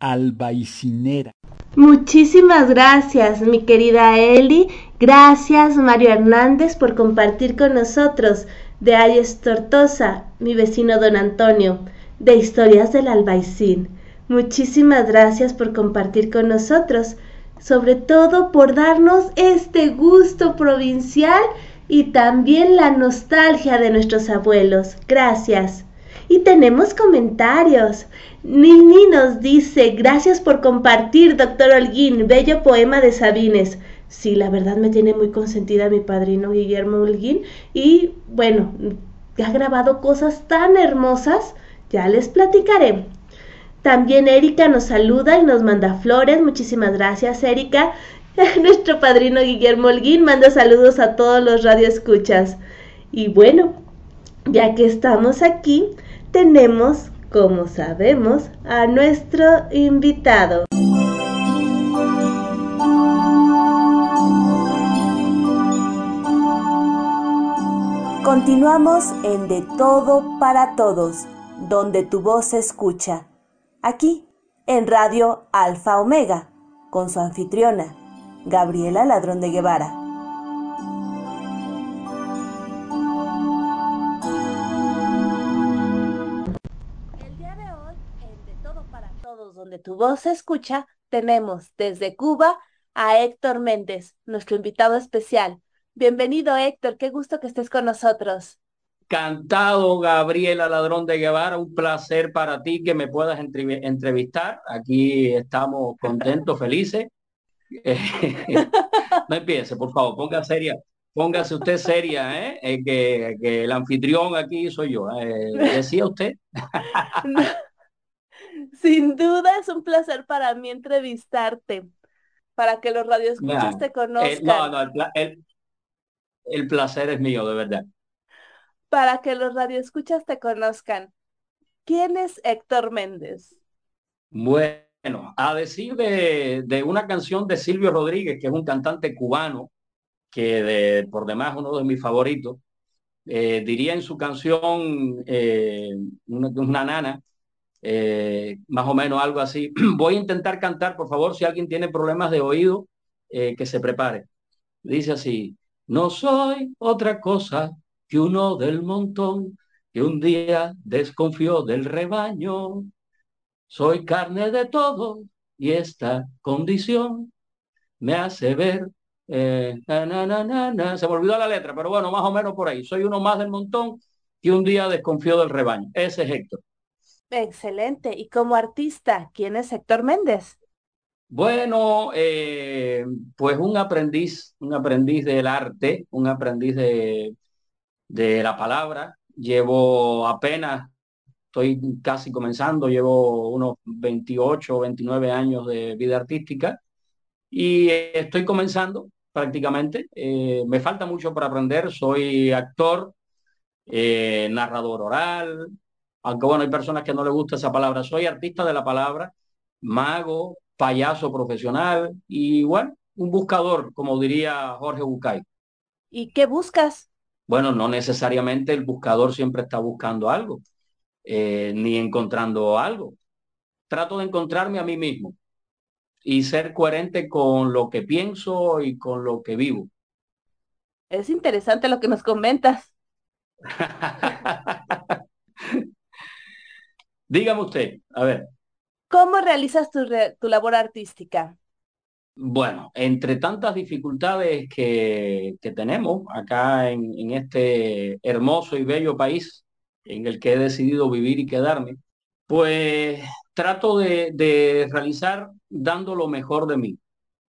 albaicinera. Muchísimas gracias, mi querida Eli. Gracias, Mario Hernández, por compartir con nosotros de Ayes Tortosa, mi vecino don Antonio, de Historias del Albaicín. Muchísimas gracias por compartir con nosotros, sobre todo por darnos este gusto provincial y también la nostalgia de nuestros abuelos. Gracias. Y tenemos comentarios. Nini nos dice, gracias por compartir, doctor Holguín, bello poema de Sabines. Sí, la verdad me tiene muy consentida mi padrino Guillermo Holguín y bueno, ha grabado cosas tan hermosas, ya les platicaré. También Erika nos saluda y nos manda flores. Muchísimas gracias, Erika. (laughs) Nuestro padrino Guillermo Holguín manda saludos a todos los radioescuchas. Y bueno, ya que estamos aquí, tenemos, como sabemos, a nuestro invitado. Continuamos en De Todo para Todos, donde tu voz se escucha. Aquí, en Radio Alfa Omega, con su anfitriona, Gabriela Ladrón de Guevara. El día de hoy, en De Todo para Todos, donde tu voz se escucha, tenemos desde Cuba a Héctor Méndez, nuestro invitado especial. Bienvenido Héctor, qué gusto que estés con nosotros. Cantado Gabriela Ladrón de Guevara, un placer para ti que me puedas entrevistar. Aquí estamos contentos, felices. (laughs) no empiece, por favor, ponga seria, póngase usted seria, ¿eh? eh que, que, el anfitrión aquí soy yo. Eh, ¿Decía usted? (laughs) Sin duda es un placer para mí entrevistarte, para que los radioescuchas te conozcan. no, no, el, el placer es mío, de verdad. Para que los radioescuchas te conozcan. ¿Quién es Héctor Méndez? Bueno, a decir de, una canción de Silvio Rodríguez, que es un cantante cubano, que por demás uno de mis favoritos, eh, diría en su canción eh, una, nana, eh, más o menos algo así. (clears throat) Voy a intentar cantar, por favor, si alguien tiene problemas de oído, que se prepare. Dice así, no soy otra cosa que uno del montón que un día desconfió del rebaño. Soy carne de todo y esta condición me hace ver. Eh, Se me olvidó la letra, pero bueno, más o menos por ahí. Soy uno más del montón que un día desconfió del rebaño. Ese es Héctor. Excelente. Y como artista, ¿quién es Héctor Méndez? Bueno, eh, pues un aprendiz, un aprendiz del arte, un aprendiz de, de la palabra. Llevo apenas, estoy casi comenzando, llevo unos 28 o 29 años de vida artística y estoy comenzando prácticamente. Eh, me falta mucho para aprender, soy actor, eh, narrador oral, aunque bueno, hay personas que no les gusta esa palabra. Soy artista de la palabra, mago, payaso profesional y bueno, un buscador, como diría Jorge Bucay. ¿Y qué buscas? Bueno, no necesariamente el buscador siempre está buscando algo, eh, ni encontrando algo. Trato de encontrarme a mí mismo y ser coherente con lo que pienso y con lo que vivo. Es interesante lo que nos comentas. (laughs) Dígame usted, a ver. ¿Cómo realizas tu, tu labor artística? Bueno, entre tantas dificultades que, que tenemos acá en, en, este hermoso y bello país en el que he decidido vivir y quedarme, pues trato de, de realizar dando lo mejor de mí.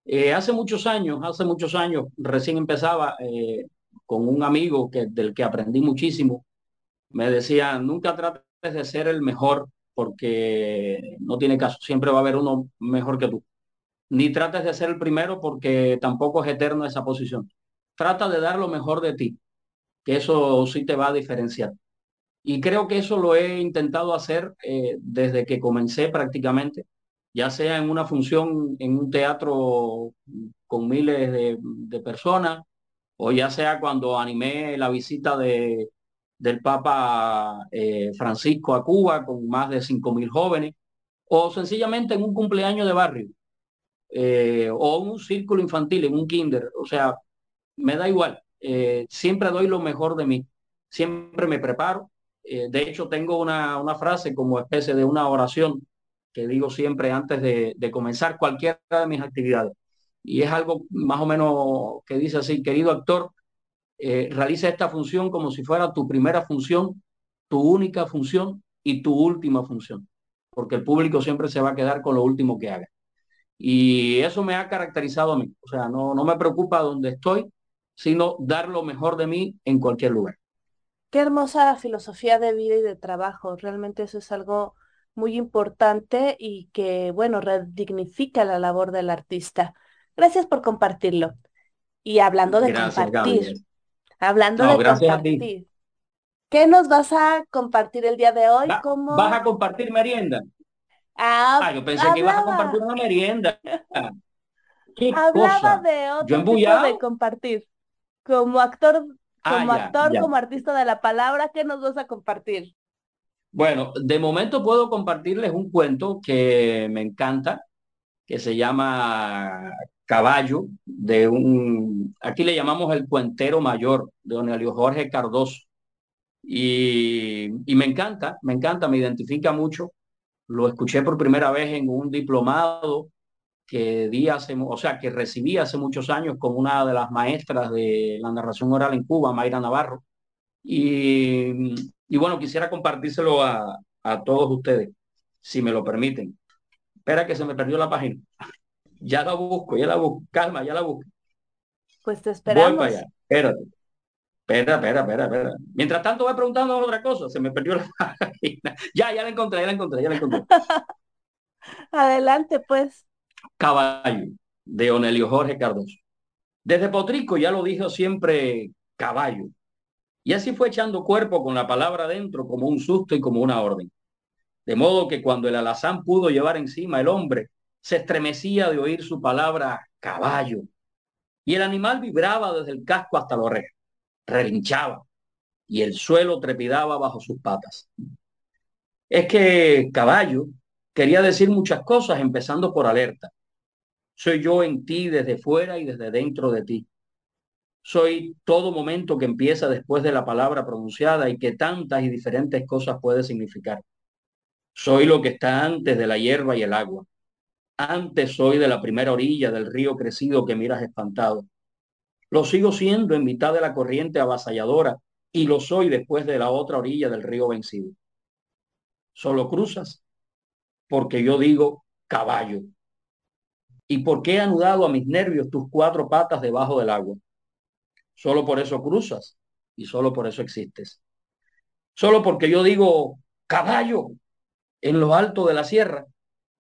Eh, hace muchos años, hace muchos años, recién empezaba eh, con un amigo que, del que aprendí muchísimo, me decía, nunca trates de ser el mejor porque no tiene caso, siempre va a haber uno mejor que tú. Ni trates de ser el primero porque tampoco es eterno esa posición. Trata de dar lo mejor de ti, que eso sí te va a diferenciar. Y creo que eso lo he intentado hacer eh, desde que comencé prácticamente, ya sea en una función en un teatro con miles de, personas, o ya sea cuando animé la visita de, del Papa eh, Francisco a Cuba con más de mil jóvenes, o sencillamente en un cumpleaños de barrio, eh, o un círculo infantil, en un kinder, o sea, me da igual, eh, siempre doy lo mejor de mí, siempre me preparo, de hecho tengo una, una, frase como especie de una oración que digo siempre antes de, comenzar cualquiera de mis actividades, y es algo más o menos que dice así, querido actor, eh, realiza esta función como si fuera tu primera función, tu única función y tu última función, porque el público siempre se va a quedar con lo último que haga. Y eso me ha caracterizado a mí, o sea, no, no me preocupa donde estoy, sino dar lo mejor de mí en cualquier lugar. Qué hermosa filosofía de vida y de trabajo, realmente eso es algo muy importante y que, bueno, redignifica la labor del artista. Gracias por compartirlo. Y hablando de Gracias, compartir, Gabriel. Hablando no, de compartir. ¿Qué nos vas a compartir el día de hoy? Va, ¿Cómo... ¿Vas a compartir merienda? Ah, ah yo pensé hablaba... que ibas a compartir una merienda. ¿Qué hablaba cosa? de otro tipo de compartir. Como actor, Ah, como ya, actor, ya. como artista de la palabra, ¿qué nos vas a compartir? Bueno, de momento puedo compartirles un cuento que me encanta, que se llama Caballo, de un, aquí le llamamos el cuentero mayor, de don Elio Jorge Cardoso. Y, y me encanta, me encanta, me identifica mucho. Lo escuché por primera vez en un diplomado que di hace, o sea, que recibí hace muchos años con una de las maestras de la narración oral en Cuba, Mayra Navarro. Y, y bueno, quisiera compartírselo a, a todos ustedes, si me lo permiten. Espera que se me perdió la página. Ya la busco, ya la busco. Calma, ya la busco. Pues te Voy esperamos. para allá. Espérate. Espera, espera, espera, espera. Mientras tanto voy preguntando otra cosa. Se me perdió la (laughs) página. Ya, ya la encontré, ya la encontré, ya la encontré. (laughs) Adelante, pues. Caballo, de Onelio Jorge Cardoso. Desde Potrico ya lo dijo siempre caballo. Y así fue echando cuerpo con la palabra dentro como un susto y como una orden. De modo que cuando el alazán pudo llevar encima el hombre, se estremecía de oír su palabra caballo. Y el animal vibraba desde el casco hasta la oreja, relinchaba y el suelo trepidaba bajo sus patas. Es que caballo quería decir muchas cosas, empezando por alerta. Soy yo en ti desde fuera y desde dentro de ti. Soy todo momento que empieza después de la palabra pronunciada y que tantas y diferentes cosas puede significar. Soy lo que está antes de la hierba y el agua. Antes soy de la primera orilla del río crecido que miras espantado. Lo sigo siendo en mitad de la corriente avasalladora y lo soy después de la otra orilla del río vencido. Solo cruzas porque yo digo caballo. ¿Y por qué he anudado a mis nervios tus cuatro patas debajo del agua? Solo por eso cruzas y solo por eso existes. Solo porque yo digo caballo en lo alto de la sierra,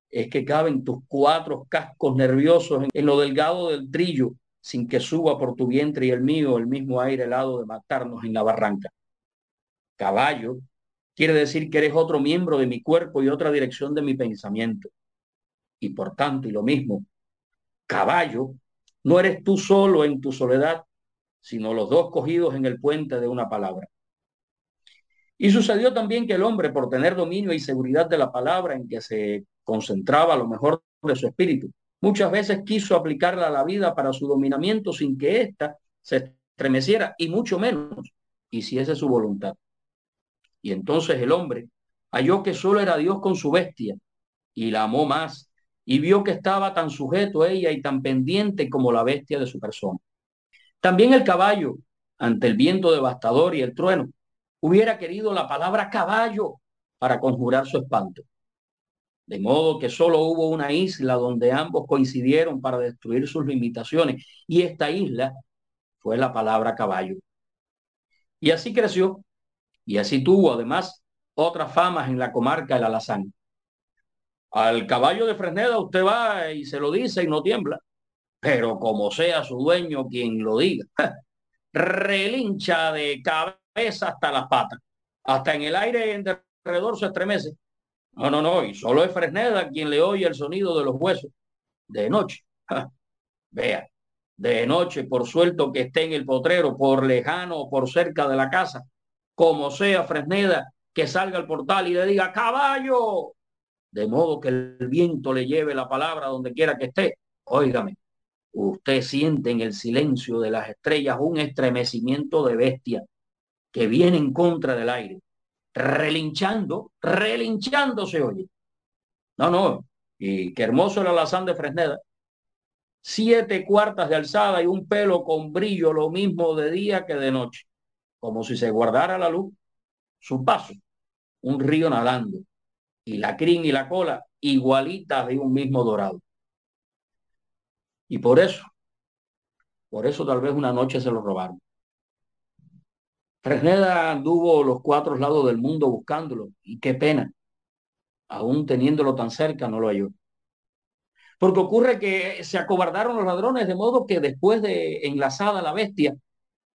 es que caben tus cuatro cascos nerviosos en lo delgado del trillo, sin que suba por tu vientre y el mío el mismo aire helado de matarnos en la barranca. Caballo quiere decir que eres otro miembro de mi cuerpo y otra dirección de mi pensamiento. Y por tanto, y lo mismo, caballo, no eres tú solo en tu soledad, sino los dos cogidos en el puente de una palabra. Y sucedió también que el hombre, por tener dominio y seguridad de la palabra en que se concentraba lo mejor de su espíritu, muchas veces quiso aplicarla a la vida para su dominamiento sin que ésta se estremeciera y mucho menos hiciese su voluntad. Y entonces el hombre halló que solo era Dios con su bestia y la amó más y vio que estaba tan sujeto a ella y tan pendiente como la bestia de su persona. También el caballo, ante el viento devastador y el trueno, hubiera querido la palabra caballo para conjurar su espanto. De modo que solo hubo una isla donde ambos coincidieron para destruir sus limitaciones y esta isla fue la palabra caballo. Y así creció y así tuvo además otras famas en la comarca del Alazán. Al caballo de Fresneda usted va y se lo dice y no tiembla, pero como sea su dueño quien lo diga, (laughs) relincha de cabeza hasta las patas, hasta en el aire en derredor se estremece. No, no, no, y solo es Fresneda quien le oye el sonido de los huesos de noche. Vea, de noche, por suelto que esté en el potrero, por lejano o por cerca de la casa, como sea Fresneda, que salga al portal y le diga caballo, de modo que el viento le lleve la palabra donde quiera que esté. Óigame, usted siente en el silencio de las estrellas un estremecimiento de bestia que viene en contra del aire, relinchando, relinchando se oye. No, no, y qué hermoso el alazán de Fresneda. Siete cuartas de alzada y un pelo con brillo, lo mismo de día que de noche, como si se guardara la luz. Su paso, un río nadando, y la crin y la cola igualitas de un mismo dorado. Y por eso, por eso tal vez una noche se lo robaron. Fresneda anduvo los cuatro lados del mundo buscándolo, y qué pena, aún teniéndolo tan cerca, no lo halló. Porque ocurre que se acobardaron los ladrones, de modo que después de enlazada la bestia,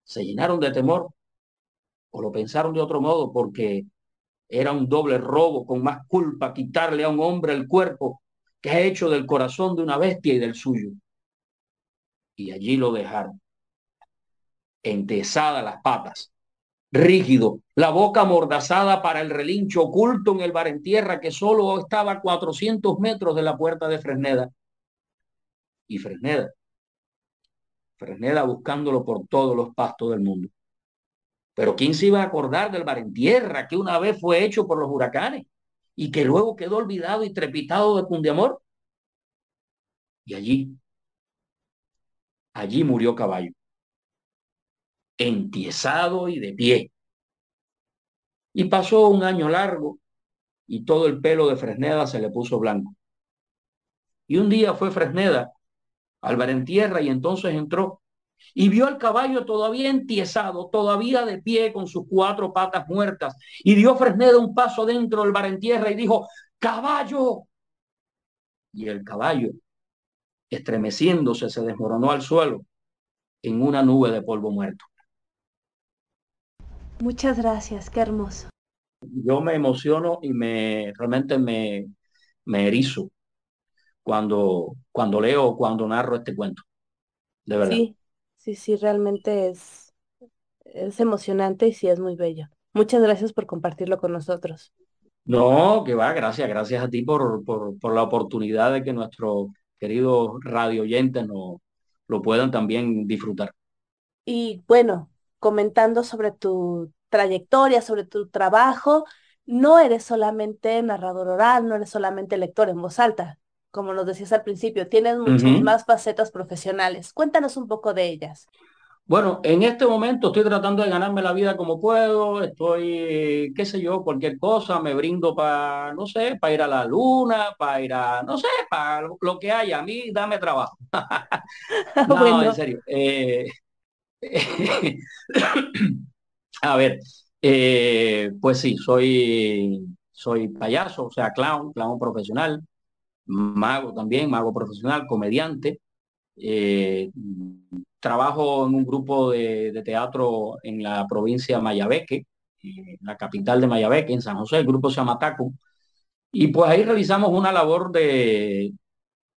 se llenaron de temor, o lo pensaron de otro modo, porque era un doble robo con más culpa quitarle a un hombre el cuerpo que ha hecho del corazón de una bestia y del suyo. Y allí lo dejaron. entesadas las patas, rígido, la boca amordazada para el relincho oculto en el bar en tierra que solo estaba a 400 metros de la puerta de Fresneda. Y Fresneda, Fresneda buscándolo por todos los pastos del mundo. Pero ¿quién se iba a acordar del bar en tierra que una vez fue hecho por los huracanes y que luego quedó olvidado y trepitado de Cundiamor? Y allí, allí murió caballo entiesado y de pie. Y pasó un año largo y todo el pelo de Fresneda se le puso blanco. Y un día fue Fresneda al tierra y entonces entró y vio al caballo todavía entiesado, todavía de pie con sus cuatro patas muertas. Y dio Fresneda un paso dentro del tierra y dijo, caballo. Y el caballo, estremeciéndose, se desmoronó al suelo en una nube de polvo muerto. Muchas gracias, qué hermoso. Yo me emociono y me realmente me, me erizo cuando, cuando leo, cuando narro este cuento. De verdad. Sí, sí, sí, realmente es, es emocionante y sí es muy bello. Muchas gracias por compartirlo con nosotros. No, que va, gracias, gracias a ti por, por, por la oportunidad de que nuestros queridos radio oyentes no, lo puedan también disfrutar. Y bueno, comentando sobre tu trayectoria, sobre tu trabajo, no eres solamente narrador oral, no eres solamente lector en voz alta, como nos decías al principio, tienes muchas más facetas profesionales. Cuéntanos un poco de ellas. Bueno, en este momento estoy tratando de ganarme la vida como puedo, estoy, qué sé yo, cualquier cosa, me brindo para, no sé, para ir a la luna, para ir a, no sé, para lo que haya, a mí dame trabajo. (laughs) (laughs) no, en serio. Eh, (laughs) a ver, eh, pues sí, soy, soy payaso, o sea, clown, clown profesional, mago también, mago profesional, comediante. Eh, trabajo en un grupo de, teatro en la provincia de Mayabeque, la capital de Mayabeque, en San José, el grupo se llama Taco. Y pues ahí realizamos una labor de,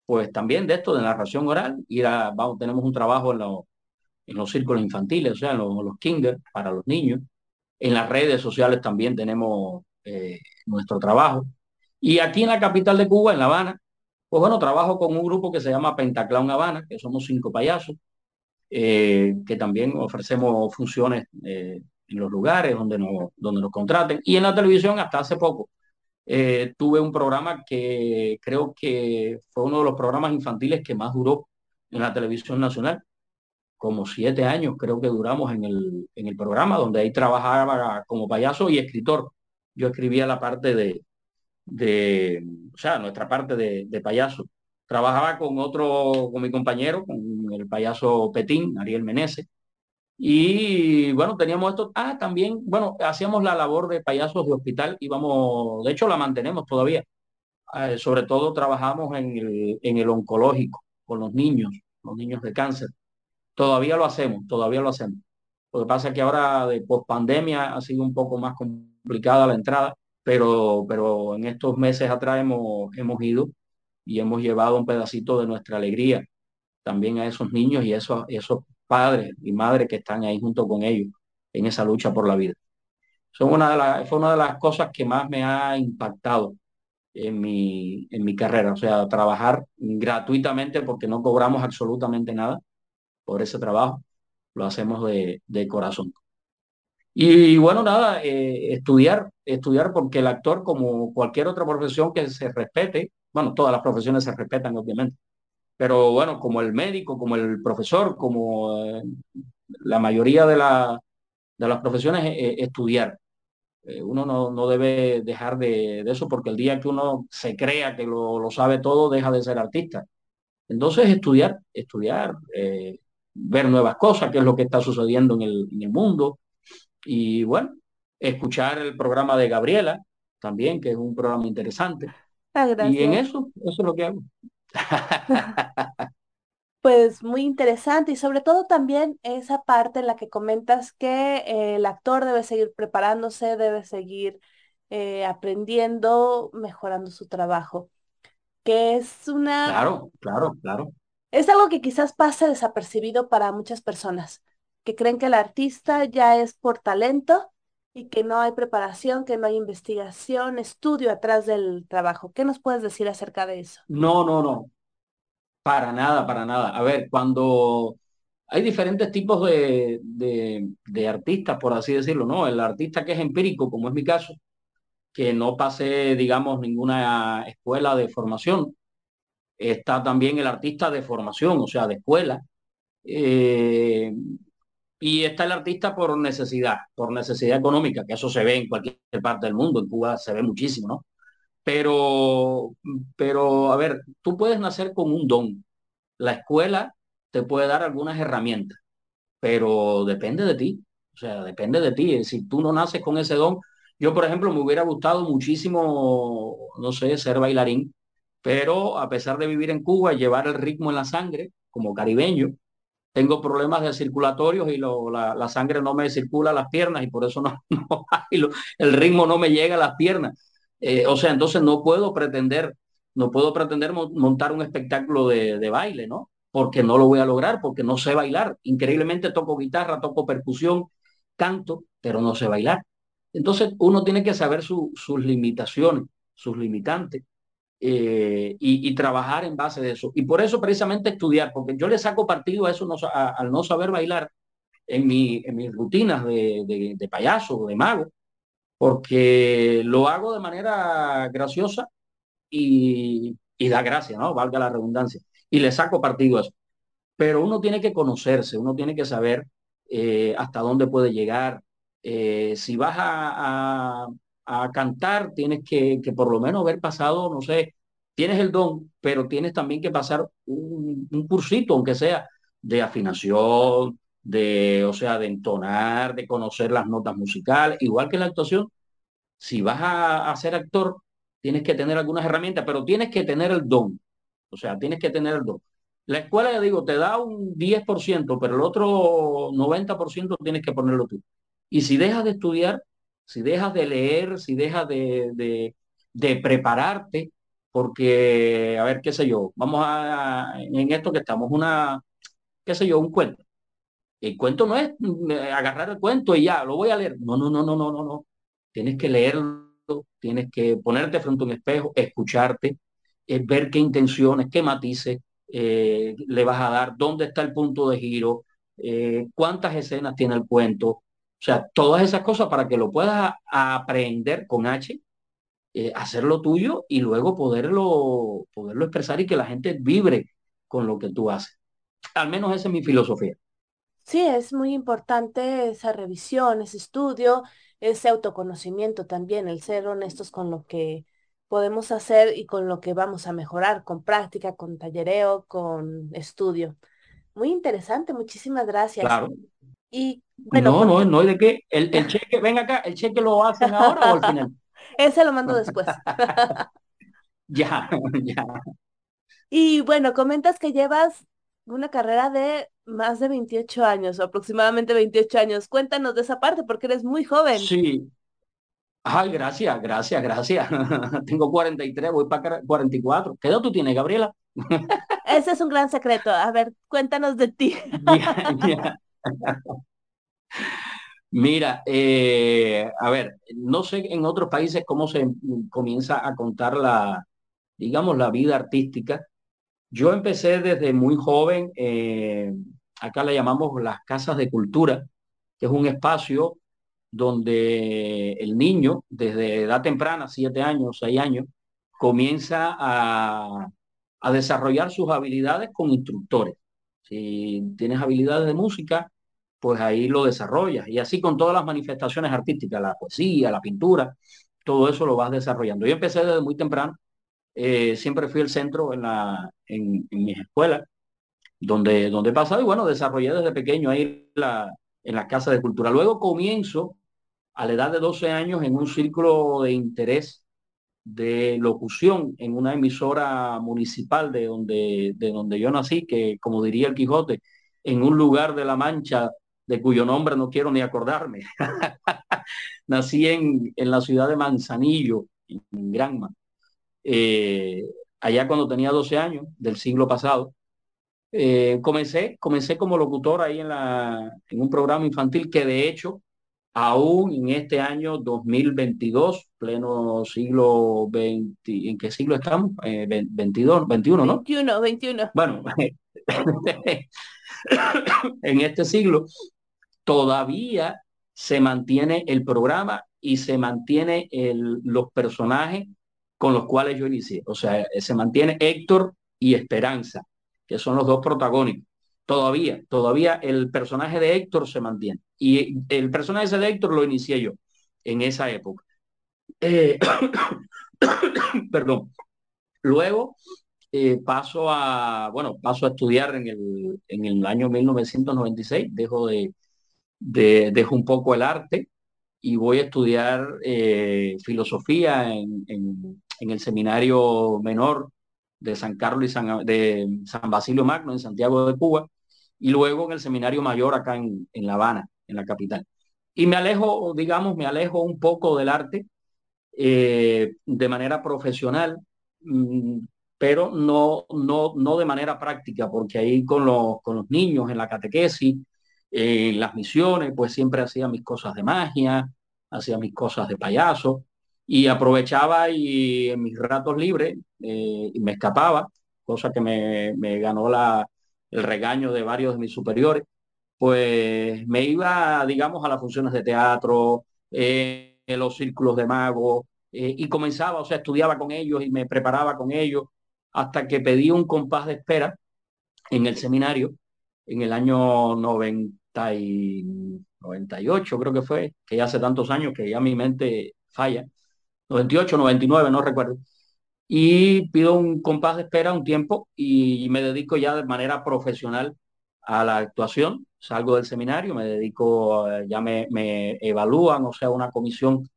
pues también de esto, de narración oral. Y vamos, tenemos un trabajo en, los en los círculos infantiles, o sea, en los, kinder, para los niños. En las redes sociales también tenemos eh, nuestro trabajo. Y aquí en la capital de Cuba, en La Habana, pues bueno, trabajo con un grupo que se llama Pentaclown Habana, que somos cinco payasos, eh, que también ofrecemos funciones eh, en los lugares donde nos, donde nos contraten. Y en la televisión hasta hace poco tuve un programa que creo que fue uno de los programas infantiles que más duró en la televisión nacional, como siete años creo que duramos en el, en el programa, donde ahí trabajaba como payaso y escritor. Yo escribía la parte de, de o sea, nuestra parte de, de payaso. Trabajaba con otro, con mi compañero, con el payaso Petín, Ariel Menezes. Y bueno, teníamos esto. Ah, también, bueno, hacíamos la labor de payasos de hospital, íbamos, de hecho la mantenemos todavía. Eh, sobre todo trabajamos en el, en el oncológico, con los niños, los niños de cáncer. Todavía lo hacemos, todavía lo hacemos. Lo que pasa es que ahora de post pandemia ha sido un poco más complicada la entrada, pero, pero en estos meses atrás hemos, hemos ido y hemos llevado un pedacito de nuestra alegría también a esos niños y a esos, esos padres y madres que están ahí junto con ellos en esa lucha por la vida. Son una de las, fue una de las cosas que más me ha impactado en mi, en mi carrera, o sea, trabajar gratuitamente porque no cobramos absolutamente nada por ese trabajo, lo hacemos de, corazón. Y bueno, nada, eh, estudiar, estudiar porque el actor, como cualquier otra profesión que se respete, bueno, todas las profesiones se respetan, obviamente, pero bueno, como el médico, como el profesor, como eh, la mayoría de, la, de las profesiones, eh, estudiar. uno no, debe dejar de, eso porque el día que uno se crea que lo, lo, sabe todo, deja de ser artista. Entonces, estudiar, estudiar, ver nuevas cosas, qué es lo que está sucediendo en el, en el mundo. Y bueno, escuchar el programa de Gabriela también, que es un programa interesante. Ah, y en eso, eso es lo que hago. (laughs) Pues muy interesante y sobre todo también esa parte en la que comentas que eh, el actor debe seguir preparándose, debe seguir eh, aprendiendo, mejorando su trabajo, que es una... Claro, claro, claro. Es algo que quizás pase desapercibido para muchas personas, que creen que el artista ya es por talento y que no hay preparación, que no hay investigación, estudio atrás del trabajo. ¿Qué nos puedes decir acerca de eso? No, no, no. Para nada, para nada. A ver, cuando hay diferentes tipos de, de, artistas, por así decirlo, ¿no? El artista que es empírico, como es mi caso, que no pase, digamos, ninguna escuela de formación. Está también el artista de formación, o sea, de escuela. Eh, y está el artista por necesidad, por necesidad económica, que eso se ve en cualquier parte del mundo, en Cuba se ve muchísimo, ¿no? Pero, pero, a ver, tú puedes nacer con un don. La escuela te puede dar algunas herramientas, pero depende de ti. O sea, depende de ti. Si tú no naces con ese don, yo, por ejemplo, me hubiera gustado muchísimo, no sé, ser bailarín, pero a pesar de vivir en Cuba, llevar el ritmo en la sangre, como caribeño, tengo problemas de circulatorios y la, sangre no me circula a las piernas y por eso no, (laughs) el ritmo no me llega a las piernas. Eh, o sea, entonces no puedo pretender, no puedo pretender montar un espectáculo de, de, baile, ¿no? Porque no lo voy a lograr, porque no sé bailar. Increíblemente toco guitarra, toco percusión, canto, pero no sé bailar. Entonces uno tiene que saber sus limitaciones, sus limitantes. Eh, y, trabajar en base de eso. Y por eso precisamente estudiar, porque yo le saco partido a eso al no saber bailar en, mi, en mis rutinas de, de, de payaso, de mago, porque lo hago de manera graciosa y, y da gracia, ¿no? Valga la redundancia. Y le saco partido a eso. Pero uno tiene que conocerse, uno tiene que saber eh, hasta dónde puede llegar. Eh, si vas a, cantar, tienes que, que, por lo menos haber pasado, no sé, tienes el don, pero tienes también que pasar un, un cursito, aunque sea de afinación, de, o sea, de entonar, de conocer las notas musicales, igual que la actuación. Si vas a, a ser actor, tienes que tener algunas herramientas, pero tienes que tener el don. O sea, tienes que tener el don. La escuela, ya digo, te da un 10%, pero el otro 90% tienes que ponerlo tú. Y si dejas de estudiar, si dejas de leer, si dejas de, de, prepararte, porque, a ver, qué sé yo, vamos a, en esto que estamos, una, qué sé yo, un cuento. El cuento no es mm, agarrar el cuento y ya, lo voy a leer. No, no, no, no, no, no, no. Tienes que leerlo, tienes que ponerte frente a un espejo, escucharte, eh, ver qué intenciones, qué matices eh, le vas a dar, dónde está el punto de giro, eh, cuántas escenas tiene el cuento. O sea, todas esas cosas para que lo puedas aprender con H, hacerlo tuyo y luego poderlo, poderlo expresar y que la gente vibre con lo que tú haces. Al menos esa es mi filosofía. Sí, es muy importante esa revisión, ese estudio, ese autoconocimiento también, el ser honestos con lo que podemos hacer y con lo que vamos a mejorar, con práctica, con tallereo, con estudio. Muy interesante, muchísimas gracias. Claro. Y bueno, no, no, no de qué. El, el (laughs) cheque, ven acá, ¿el cheque lo hacen ahora o al final? (laughs) Ese lo mando después. (laughs) ya, ya. Y bueno, comentas que llevas una carrera de más de 28 años, aproximadamente 28 años. Cuéntanos de esa parte porque eres muy joven. Sí. Ay, gracias, gracias, gracias. Tengo 43, voy para 44. ¿Qué edad tú tienes, Gabriela? Ese es un gran secreto. A ver, cuéntanos de ti. Mira, eh, a ver, no sé en otros países cómo se comienza a contar la, digamos, la vida artística yo empecé desde muy joven, eh, acá le llamamos las casas de cultura, que es un espacio donde el niño, desde edad temprana, siete años, seis años, comienza a, a desarrollar sus habilidades con instructores. Si tienes habilidades de música, pues ahí lo desarrollas. Y así con todas las manifestaciones artísticas, la poesía, la pintura, todo eso lo vas desarrollando. Yo empecé desde muy temprano eh, siempre fui el centro en, la, en, mis escuelas, donde, donde he pasado y bueno, desarrollé desde pequeño ahí la, en la casa de cultura. Luego comienzo a la edad de 12 años en un círculo de interés de locución en una emisora municipal de donde, de donde yo nací, que como diría el Quijote, en un lugar de la Mancha de cuyo nombre no quiero ni acordarme. (laughs) nací en, en la ciudad de Manzanillo, en Granma. Eh, allá cuando tenía 12 años del siglo pasado. eh, comencé, comencé como locutor ahí en, la, en un programa infantil que de hecho aún en este año 2022, pleno siglo XX, ¿en qué siglo estamos? Eh, 22, 21, ¿no? 21, 21. Bueno, (laughs) en este siglo todavía se mantiene el programa y se mantiene el, los personajes con los cuales yo inicié. O sea, se mantiene Héctor y Esperanza, que son los dos protagónicos. Todavía, todavía el personaje de Héctor se mantiene. Y el personaje de Héctor lo inicié yo en esa época. Eh, (coughs) perdón. Luego eh, paso a, bueno, paso a estudiar en el, en el año 1996, dejo de, de, dejo un poco el arte y voy a estudiar eh, filosofía en, en, el seminario menor de San Carlos y de San Basilio Magno en Santiago de Cuba y luego en el seminario mayor acá en, en La Habana, en la capital. Y me alejo, digamos, me alejo un poco del arte eh, de manera profesional, mmm, pero no, no, no de manera práctica, porque ahí con los, con los niños en la catequesis, en las misiones, pues siempre hacía mis cosas de magia, hacía mis cosas de payaso y aprovechaba y en mis ratos libres eh, me escapaba, cosa que me, me ganó la, el regaño de varios de mis superiores, pues me iba, digamos, a las funciones de teatro, eh, en los círculos de magos, eh, y comenzaba, o sea, estudiaba con ellos y me preparaba con ellos, hasta que pedí un compás de espera en el seminario en el año 90 y 98, creo que fue, que ya hace tantos años que ya mi mente falla, 98, 99, no recuerdo. Y pido un compás de espera un tiempo y me dedico ya de manera profesional a la actuación. Salgo del seminario, me dedico, ya me, me evalúan, o sea, una comisión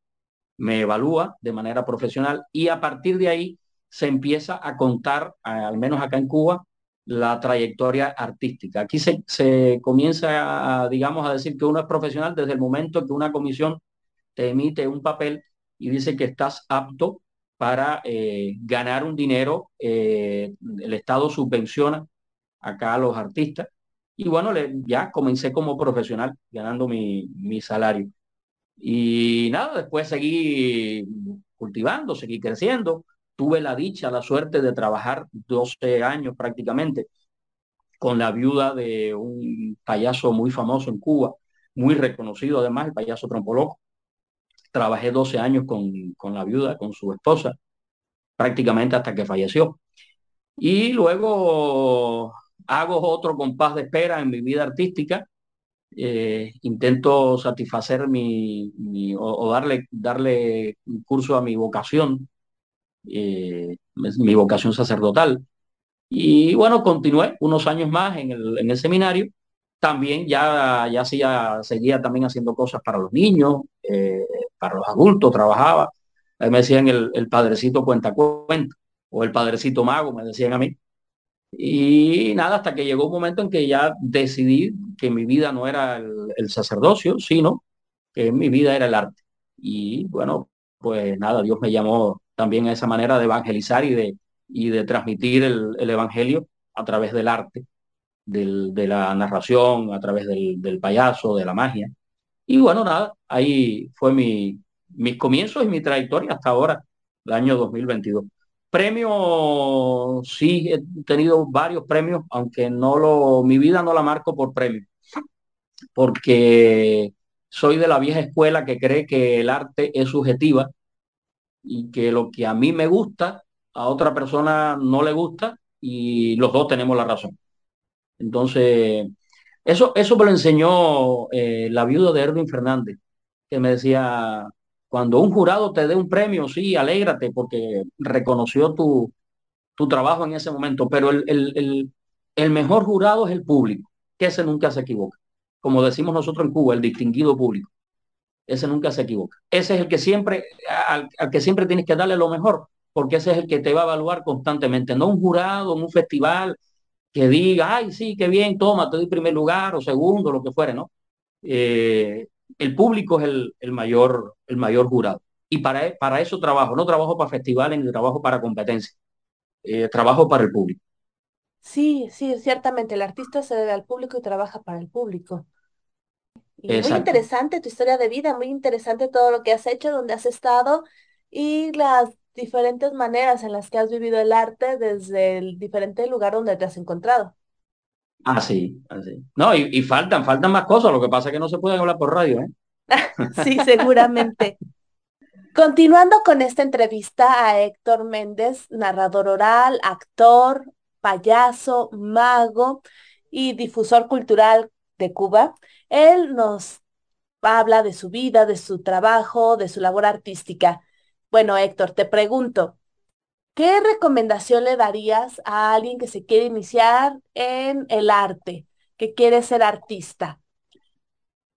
me evalúa de manera profesional y a partir de ahí se empieza a contar, al menos acá en Cuba, la trayectoria artística. Aquí se, se comienza, digamos, a decir que uno es profesional desde el momento que una comisión te emite un papel y dice que estás apto para eh, ganar un dinero. Eh, el Estado subvenciona acá a los artistas. Y bueno, ya comencé como profesional ganando mi, mi salario. Y nada, después seguí cultivando, seguí creciendo tuve la dicha, la suerte de trabajar 12 años prácticamente con la viuda de un payaso muy famoso en Cuba, muy reconocido además, el payaso Trompoloco. Trabajé 12 años con, con la viuda, con su esposa, prácticamente hasta que falleció. Y luego hago otro compás de espera en mi vida artística. Eh, intento satisfacer mi, o, darle, darle un curso a mi vocación eh, mi vocación sacerdotal. Y bueno, continué unos años más en el, en el seminario. También ya, ya seguía también haciendo cosas para los niños, eh, para los adultos, trabajaba. Me decían el, el padrecito cuenta cuenta o el padrecito mago, me decían a mí. Y nada, hasta que llegó un momento en que ya decidí que mi vida no era el, el sacerdocio, sino que mi vida era el arte. Y bueno, pues nada, Dios me llamó también a esa manera de evangelizar y de, y de transmitir el, el Evangelio a través del arte, del, de la narración, a través del, del, payaso, de la magia. Y bueno, nada, ahí fue mi, mis comienzos y mi trayectoria hasta ahora, el año 2022. Premio, sí, he tenido varios premios, aunque no lo, mi vida no la marco por premio, porque soy de la vieja escuela que cree que el arte es subjetiva y que lo que a mí me gusta, a otra persona no le gusta y los dos tenemos la razón. Entonces, eso, eso me lo enseñó eh, la viuda de Erwin Fernández, que me decía, cuando un jurado te dé un premio, sí, alégrate porque reconoció tu, tu trabajo en ese momento, pero el, el, el, el mejor jurado es el público, que ese nunca se equivoca. Como decimos nosotros en Cuba, el distinguido público ese nunca se equivoca. Ese es el que siempre, al, al, que siempre tienes que darle lo mejor, porque ese es el que te va a evaluar constantemente, no un jurado en un festival que diga, ay, sí, qué bien, toma, te doy primer lugar o segundo, lo que fuere, ¿no? Eh, el público es el, el, mayor, el mayor jurado. Y para, para eso trabajo, no trabajo para festivales ni trabajo para competencias, eh, trabajo para el público. Sí, sí, ciertamente, el artista se debe al público y trabaja para el público. Y muy interesante tu historia de vida, muy interesante todo lo que has hecho, donde has estado y las diferentes maneras en las que has vivido el arte desde el diferente lugar donde te has encontrado. Así, así. No, y, y faltan, faltan más cosas. Lo que pasa es que no se pueden hablar por radio, ¿eh? (laughs) Sí, seguramente. Continuando con esta entrevista a Héctor Méndez, narrador oral, actor, payaso, mago y difusor cultural de Cuba, él nos habla de su vida, de su trabajo, de su labor artística. Bueno, Héctor, te pregunto, ¿qué recomendación le darías a alguien que se quiere iniciar en el arte, que quiere ser artista?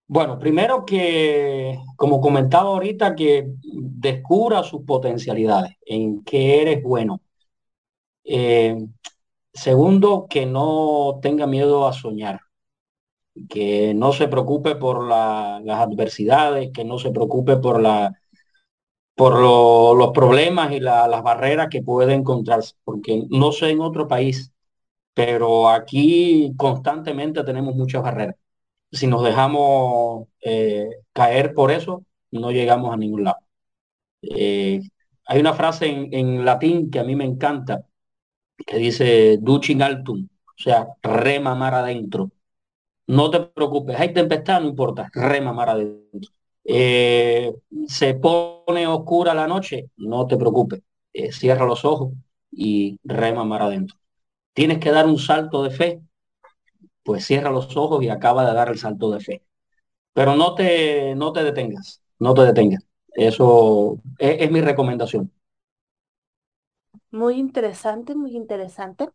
Bueno, primero que, como comentaba ahorita, que descubra sus potencialidades, en qué eres bueno. Eh, segundo, que no tenga miedo a soñar, que no se preocupe por la- las adversidades, que no se preocupe por la, por lo- los problemas y la- las barreras que puede encontrarse, porque no sé en otro país, pero aquí constantemente tenemos muchas barreras. Si nos dejamos eh, caer por eso, no llegamos a ningún lado. Eh, hay una frase en, en latín que a mí me encanta, que dice ducing altum, o sea, rema mar adentro. No te preocupes, hay tempestad, no importa, rema mar adentro. Eh, se pone oscura la noche, no te preocupes, eh, cierra los ojos y rema mar adentro. Tienes que dar un salto de fe, pues cierra los ojos y acaba de dar el salto de fe. Pero no te, no te detengas, no te detengas. Eso es, mi recomendación. Muy interesante, muy interesante.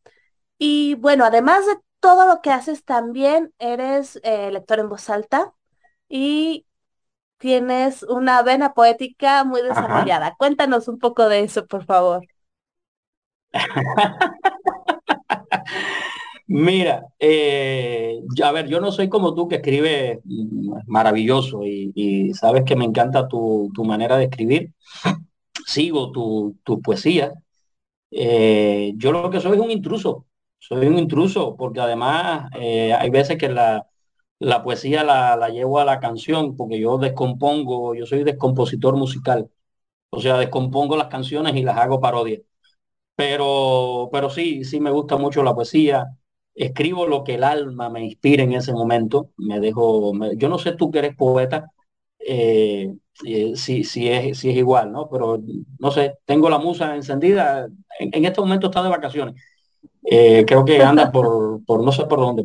Y bueno, además de todo lo que haces, también eres eh, lector en voz alta y tienes una vena poética muy Ajá. desarrollada. Cuéntanos un poco de eso, por favor. (laughs) Mira, eh, a ver, yo no soy como tú que escribe mm, maravilloso y, y sabes que me encanta tu, tu manera de escribir. (sniffs) Sigo tu, tu poesía. Eh, yo lo que soy es un intruso. Soy un intruso porque además eh, hay veces que la, la poesía la, la llevo a la canción porque yo descompongo, yo soy descompositor musical. O sea, descompongo las canciones y las hago parodia. Pero, pero sí, sí me gusta mucho la poesía. Escribo lo que el alma me inspira en ese momento. Me dejo, yo no sé tú que eres poeta, eh, eh, si, si es, es igual, ¿no? Pero no sé, tengo la musa encendida. En, este momento está de vacaciones. Eh, creo que anda por, por no sé por dónde,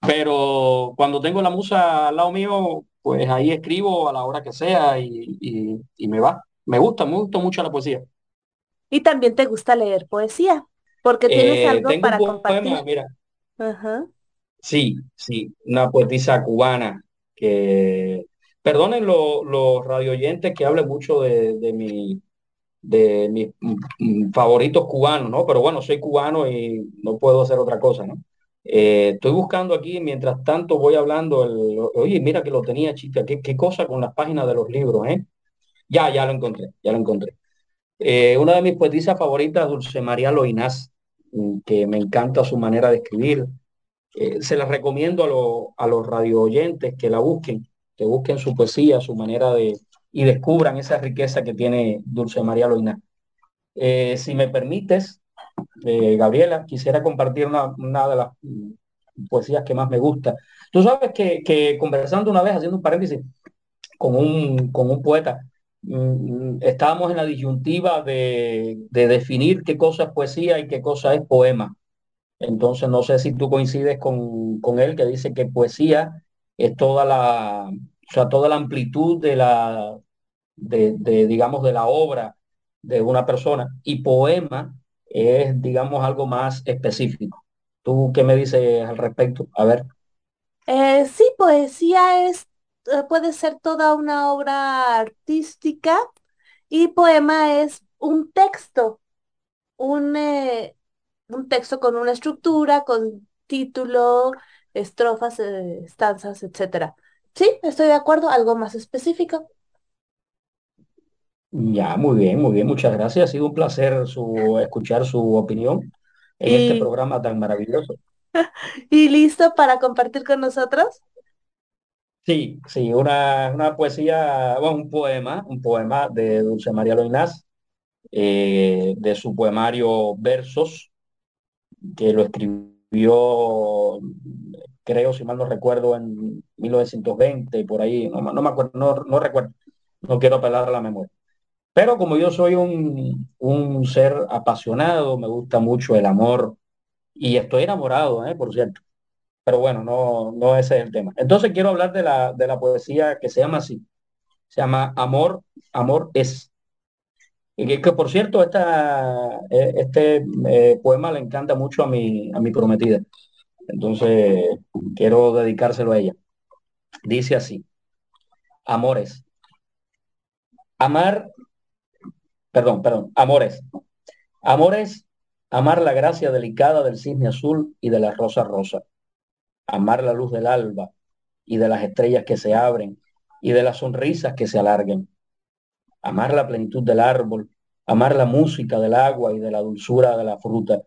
pero cuando tengo la musa al lado mío, pues ahí escribo a la hora que sea y, y, y me va. Me gusta, me gusta mucho la poesía. Y también te gusta leer poesía, porque tienes Eh, algo tengo un para poema, compartir. mira, Ajá. sí, sí, una poetisa cubana que, perdonen lo- los radioyentes que hablen mucho de, de mi, de mis mm, mm, favoritos cubanos, ¿no? Pero bueno, soy cubano y no puedo hacer otra cosa, ¿no? Eh, estoy buscando aquí, mientras tanto voy hablando, el, oye, mira que lo tenía, chica, qué, qué cosa con las páginas de los libros, ¿eh? Ya, ya lo encontré, ya lo encontré. Eh, una de mis poetisas favoritas, Dulce María Loinás, mm, que me encanta su manera de escribir. Eh, se las recomiendo a, a los radio oyentes que la busquen, que busquen su poesía, su manera de, y descubran esa riqueza que tiene Dulce María Loinás. Eh, si me permites, eh, Gabriela, quisiera compartir una, de las mm, poesías que más me gusta. Tú sabes que, conversando una vez, haciendo un paréntesis, con un, con un poeta, mm, estábamos en la disyuntiva de, de definir qué cosa es poesía y qué cosa es poema. Entonces, no sé si tú coincides con, con él, que dice que poesía es toda la, o sea, toda la amplitud de la, de, digamos, de la obra de una persona y poema es, digamos, algo más específico. ¿Tú qué me dices al respecto? A ver. Eh, sí, poesía es, eh, puede ser toda una obra artística y poema es un texto, un, eh, un texto con una estructura, con título, estrofas, eh, estanzas, etcétera. Sí, estoy de acuerdo, algo más específico. Ya, muy bien, muy bien, muchas gracias. Ha sido un placer su, escuchar su opinión. en este programa tan maravilloso. (laughs) ¿Y listo para compartir con nosotros? Sí, sí, una, una poesía, bueno, un poema, un poema de Dulce María Loinás, eh, de su poemario Versos, que lo escribió, creo, si mal no recuerdo, en 1920, por ahí, no, no me acuerdo, no, no recuerdo, no quiero apelar a la memoria. Pero como yo soy un, un ser apasionado, me gusta mucho el amor y estoy enamorado, ¿eh? por cierto. Pero bueno, no, no ese es el tema. Entonces quiero hablar de la, de la poesía que se llama así. Se llama Amor, Amor es. Y que, por cierto, esta, eh, este eh, poema le encanta mucho a mi, a mi prometida. Entonces quiero dedicárselo a ella. Dice así. Amores. Amar, perdón, perdón, amores. Amores, amar la gracia delicada del cisne azul y de la rosa rosa amar la luz del alba y de las estrellas que se abren y de las sonrisas que se alarguen, amar la plenitud del árbol, amar la música del agua y de la dulzura de la fruta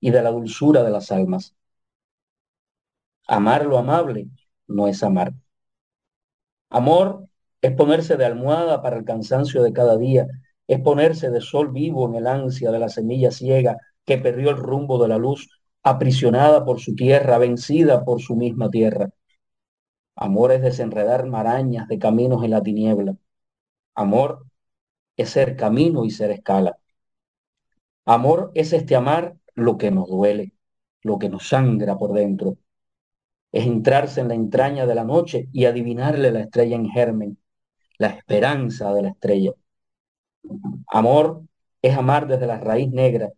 y de la dulzura de las almas. Amar lo amable no es amar. Amor es ponerse de almohada para el cansancio de cada día, es ponerse de sol vivo en el ansia de la semilla ciega que perdió el rumbo de la luz aprisionada por su tierra, vencida por su misma tierra. Amor es desenredar marañas de caminos en la tiniebla. Amor es ser camino y ser escala. Amor es este amar lo que nos duele, lo que nos sangra por dentro. Es entrarse en la entraña de la noche y adivinarle la estrella en germen, la esperanza de la estrella. Amor es amar desde la raíz negra.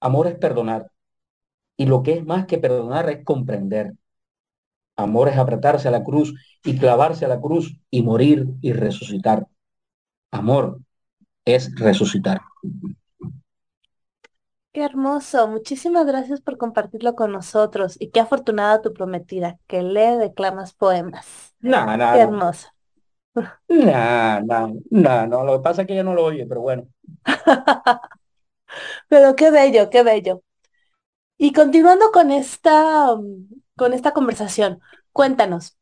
Amor es perdonar. Y lo que es más que perdonar es comprender. Amor es apretarse a la cruz y clavarse a la cruz y morir y resucitar. Amor es resucitar. Qué hermoso. Muchísimas gracias por compartirlo con nosotros. Y qué afortunada tu prometida, que lee declamas poemas. No, no. Qué hermoso. No, no, no, no. Lo que pasa es que ella no lo oye, pero bueno. (laughs) pero qué bello, qué bello. Y continuando con esta, um, con esta conversación, cuéntanos.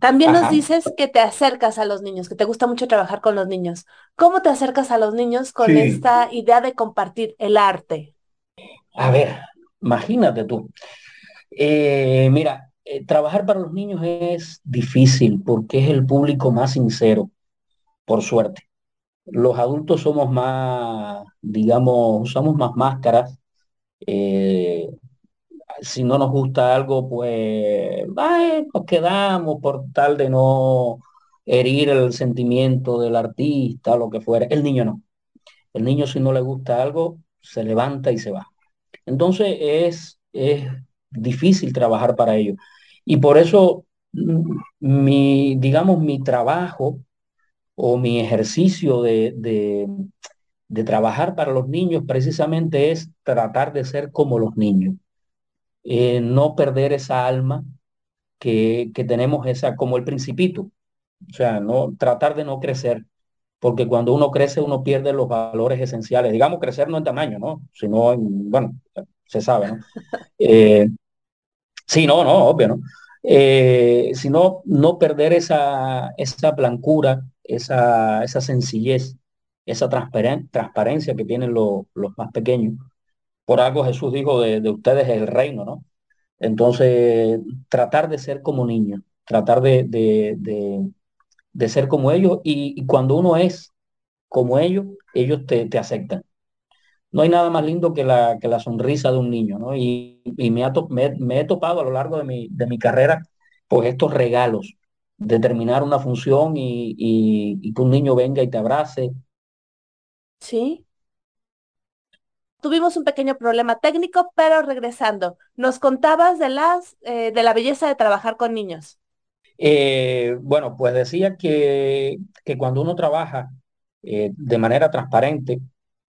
También nos Ajá. dices que te acercas a los niños, que te gusta mucho trabajar con los niños. ¿Cómo te acercas a los niños con Sí. esta idea de compartir el arte? A ver, imagínate tú. Eh, mira, eh, trabajar para los niños es difícil porque es el público más sincero, por suerte. Los adultos somos más, digamos, usamos más máscaras. eh, si no nos gusta algo, pues nos quedamos por tal de no herir el sentimiento del artista, lo que fuera. El niño no. El niño si no le gusta algo, se levanta y se va. Entonces es, es difícil trabajar para ellos. Y por eso mm, mi, digamos, mi trabajo o mi ejercicio de, de, de trabajar para los niños precisamente es tratar de ser como los niños. Eh, no perder esa alma que, que tenemos, esa como el principito. O sea, no, tratar de no crecer, porque cuando uno crece uno pierde los valores esenciales. Digamos, crecer no en tamaño, ¿no? Sino en, bueno, se sabe, ¿no? (laughs) Eh, sí, no, no, obvio, ¿no? Eh, sino no perder esa, esa blancura, esa, esa sencillez, esa transparen- transparencia que tienen los, los más pequeños. Por algo Jesús dijo de, de ustedes es el reino, ¿no? Entonces, tratar de ser como niños, tratar de, de, de, de ser como ellos y, y cuando uno es como ellos, ellos te, te aceptan. No hay nada más lindo que la, que la sonrisa de un niño, ¿no? Y, y me, ha to- me, me he topado a lo largo de mi, de mi carrera, pues estos regalos de terminar una función y, y, y que un niño venga y te abrace. ¿Sí? Tuvimos un pequeño problema técnico, pero regresando, nos contabas de las, eh, de la belleza de trabajar con niños. Eh, bueno, pues decía que, que cuando uno trabaja eh, de manera transparente,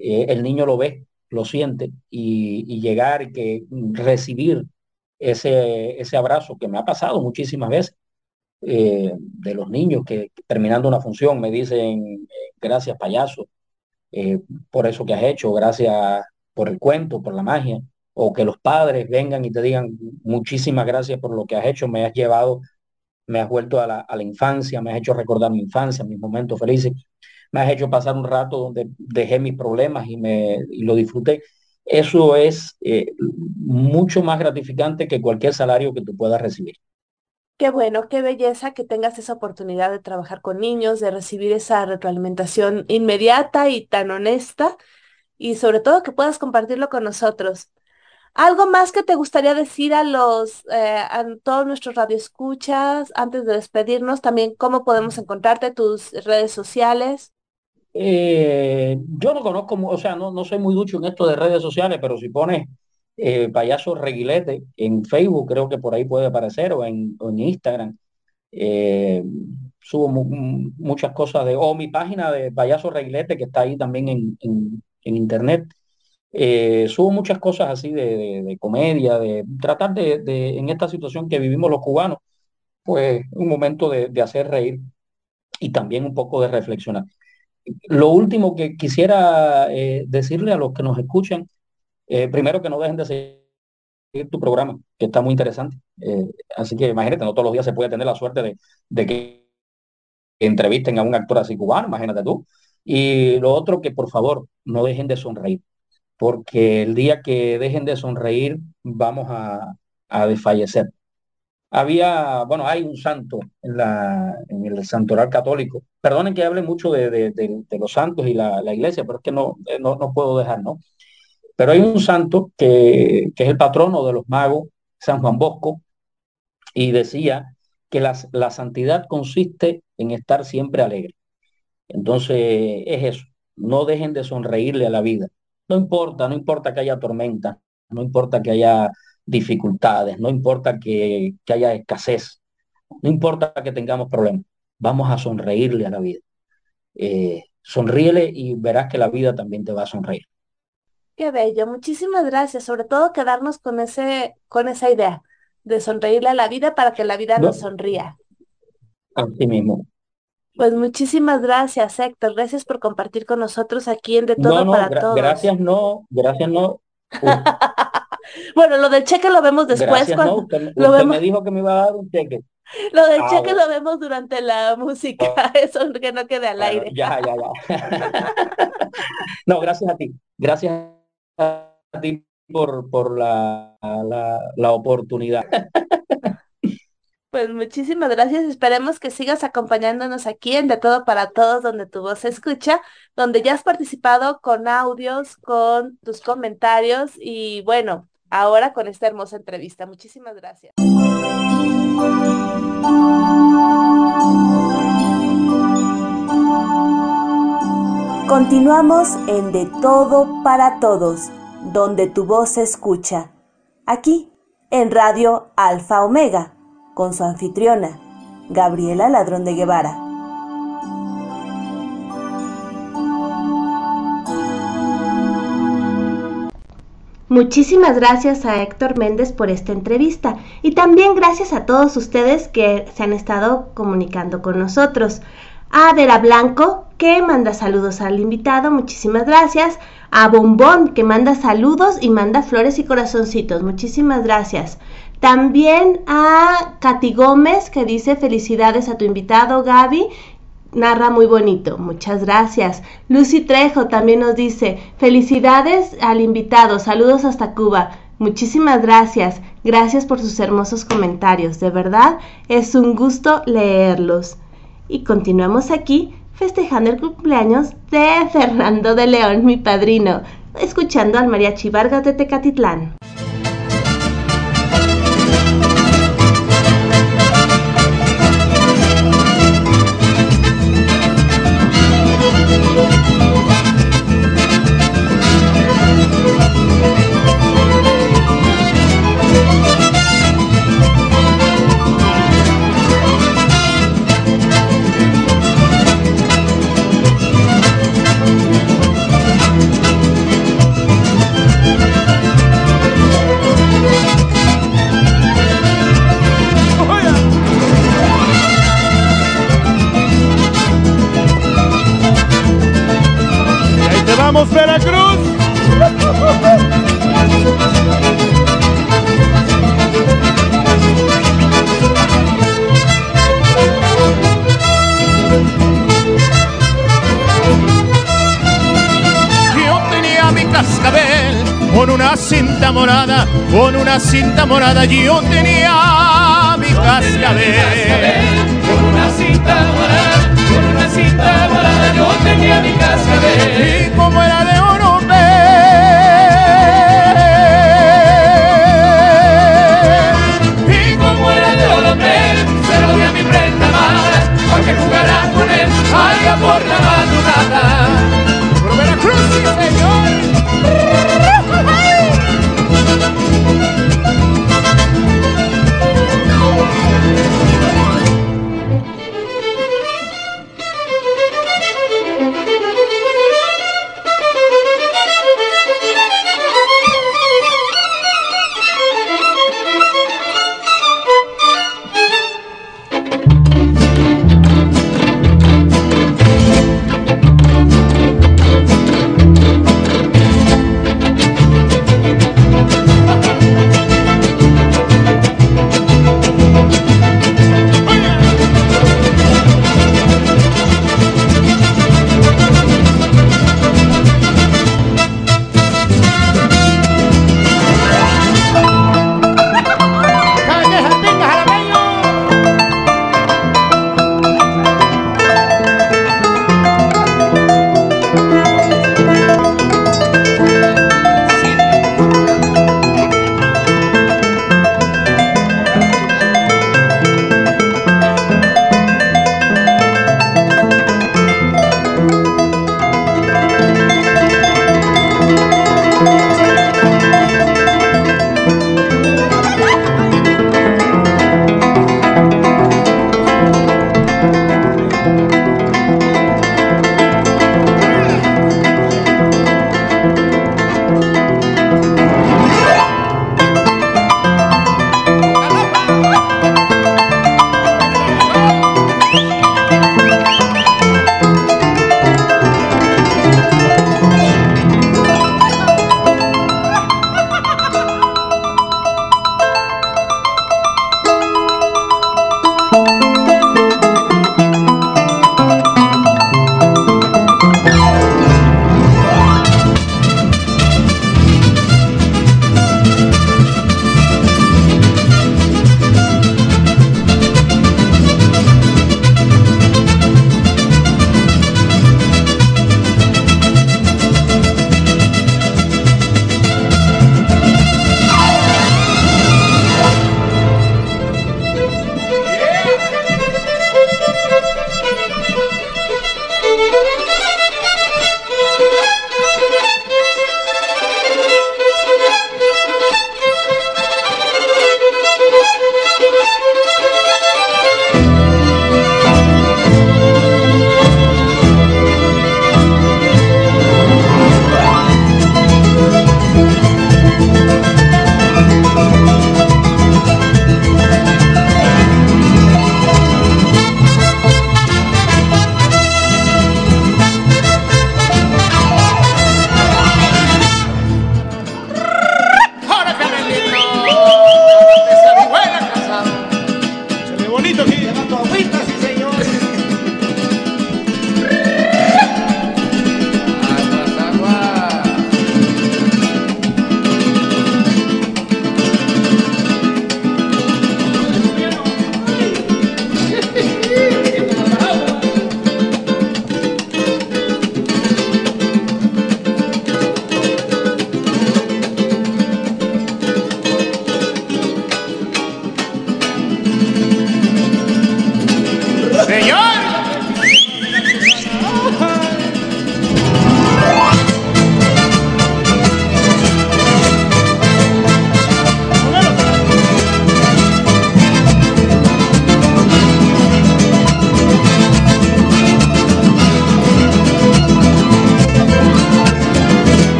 eh, el niño lo ve, lo siente y, llegar y que recibir ese, ese abrazo que me ha pasado muchísimas veces eh, de los niños que terminando una función me dicen eh, gracias payaso por eso que has hecho, gracias por el cuento, por la magia. o que los padres vengan y te digan muchísimas gracias por lo que has hecho, me has llevado, me has vuelto a la, a la infancia, me has hecho recordar mi infancia, mis momentos felices, me has hecho pasar un rato donde dejé mis problemas y, me, y lo disfruté. Eso es eh, mucho más gratificante que cualquier salario que tú puedas recibir. Qué bueno, qué belleza que tengas esa oportunidad de trabajar con niños, de recibir esa retroalimentación inmediata y tan honesta y sobre todo que puedas compartirlo con nosotros. ¿Algo más que te gustaría decir a los eh, a todos nuestros radioescuchas antes de despedirnos? También cómo podemos encontrarte tus redes sociales. Eh, yo no conozco, o sea, no, no soy muy ducho en esto de redes sociales, pero si pones eh, Payaso Reguilete en Facebook, creo que por ahí puede aparecer, o en, en Instagram. Eh, subo muchas cosas de, o mi página de Payaso Reguilete, que está ahí también en, en, internet. Eh, subo muchas cosas así de, de, comedia, de tratar de, de, en esta situación que vivimos los cubanos, pues un momento de, hacer reír y también un poco de reflexionar. Lo último que quisiera eh, decirle a los que nos escuchan, eh, primero que no dejen de seguir tu programa, que está muy interesante. Eh, así que imagínate, no todos los días se puede tener la suerte de, de que entrevisten a un actor así cubano, imagínate tú. Y lo otro, que por favor no dejen de sonreír, porque el día que dejen de sonreír vamos a, a desfallecer. Había, bueno, hay un santo en, la, en el santoral católico. Perdonen que hable mucho de, de, de, los santos y la, la, iglesia, pero es que no, eh, no, no, puedo dejar, ¿no? Pero hay un santo que, que, es el patrono de los magos, San Juan Bosco, y decía que la, la santidad consiste en estar siempre alegre. Entonces, es eso, no dejen de sonreírle a la vida. No importa, no importa que haya tormenta, no importa que haya dificultades, no importa que, que haya escasez, no importa que tengamos problemas, vamos a sonreírle a la vida. Eh, sonríele y verás que la vida también te va a sonreír. Qué bello, muchísimas gracias, sobre todo quedarnos con ese, con esa idea de sonreírle a la vida para que la vida no, nos sonría. Así mismo. Pues muchísimas gracias, Héctor. Gracias por compartir con nosotros aquí en De Todo no, no, para gra Todos. Gracias, no, gracias, no. (laughs) bueno, lo del cheque lo vemos después. Gracias, cuando no. Usted, lo usted vemos... me dijo que me iba a dar un cheque. Lo del Ah, cheque bueno. lo vemos durante la música, (laughs) eso que no quede al Bueno, aire. ya, ya, ya. (laughs) No, gracias a ti. Gracias a ti por, por la, la, la oportunidad. (laughs) Pues muchísimas gracias. Esperemos que sigas acompañándonos aquí en De Todo para Todos, donde tu voz se escucha, donde ya has participado con audios, con tus comentarios y bueno, ahora con esta hermosa entrevista. Muchísimas gracias. Continuamos en De Todo para Todos, donde tu voz se escucha. Aquí, en Radio Alfa Omega, con su anfitriona, Gabriela Ladrón de Guevara. Muchísimas gracias a Héctor Méndez por esta entrevista y también gracias a todos ustedes que se han estado comunicando con nosotros. A Vera Blanco, que manda saludos al invitado, muchísimas gracias. A Bombón, que manda saludos y manda flores y corazoncitos, muchísimas gracias. También a Katy Gómez, que dice felicidades a tu invitado, Gaby. Narra muy bonito, muchas gracias. Lucy Trejo también nos dice, felicidades al invitado, saludos hasta Cuba. Muchísimas gracias, gracias por sus hermosos comentarios, de verdad es un gusto leerlos. Y continuamos aquí festejando el cumpleaños de Fernando de León, mi padrino, escuchando al Mariachi Vargas de Tecatitlán. ¡Vamos, Veracruz! Yo tenía mi cascabel con una cinta morada, con una cinta morada, yo tenía mi cascabel con una cinta morada morada yo tenía mi cascabel. Y como era de oro Y como era de oro se lo di a mi prenda amada, para que jugara con él allá por la madrugada. Por Veracruz, sí, señor.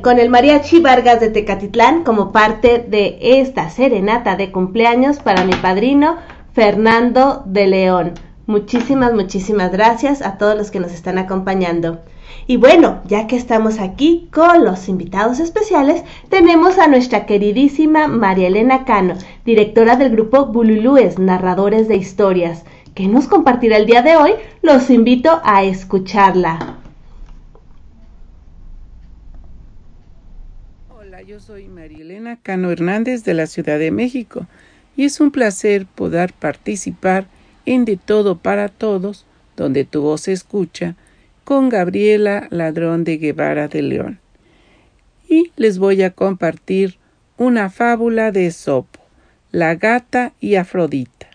Con el Mariachi Vargas de Tecatitlán como parte de esta serenata de cumpleaños para mi padrino Fernando de León. Muchísimas, muchísimas gracias a todos los que nos están acompañando. Y bueno, ya que estamos aquí con los invitados especiales, tenemos a nuestra queridísima María Elena Cano, directora del grupo Bululúes, narradores de historias, que nos compartirá el día de hoy. Los invito a escucharla. Hola, yo soy María Elena Cano Hernández de la Ciudad de México y es un placer poder participar en De Todo para Todos, donde tu voz se escucha, con Gabriela Ladrón de Guevara de León. Y les voy a compartir una fábula de Esopo, la gata y Afrodita.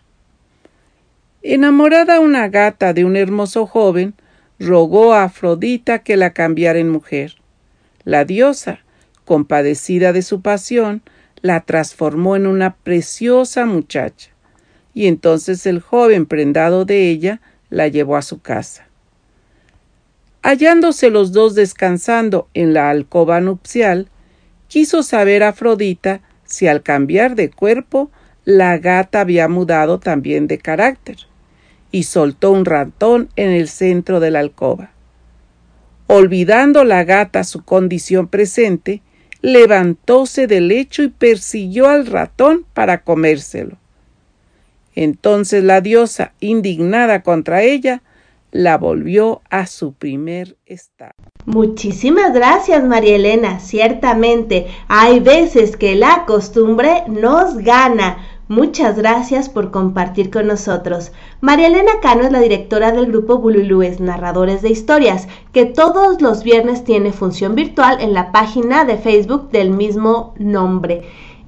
Enamorada una gata de un hermoso joven, rogó a Afrodita que la cambiara en mujer. La diosa, compadecida de su pasión, la transformó en una preciosa muchacha, y entonces el joven prendado de ella la llevó a su casa. Hallándose los dos descansando en la alcoba nupcial, quiso saber Afrodita si al cambiar de cuerpo la gata había mudado también de carácter, y soltó un ratón en el centro de la alcoba. Olvidando la gata su condición presente, levantóse del lecho y persiguió al ratón para comérselo. Entonces la diosa, indignada contra ella, la volvió a su primer estado. Muchísimas gracias, María Elena. Ciertamente, hay veces que la costumbre nos gana. Muchas gracias por compartir con nosotros. María Elena Cano es la directora del grupo Bululúes, narradores de historias, que todos los viernes tiene función virtual en la página de Facebook del mismo nombre.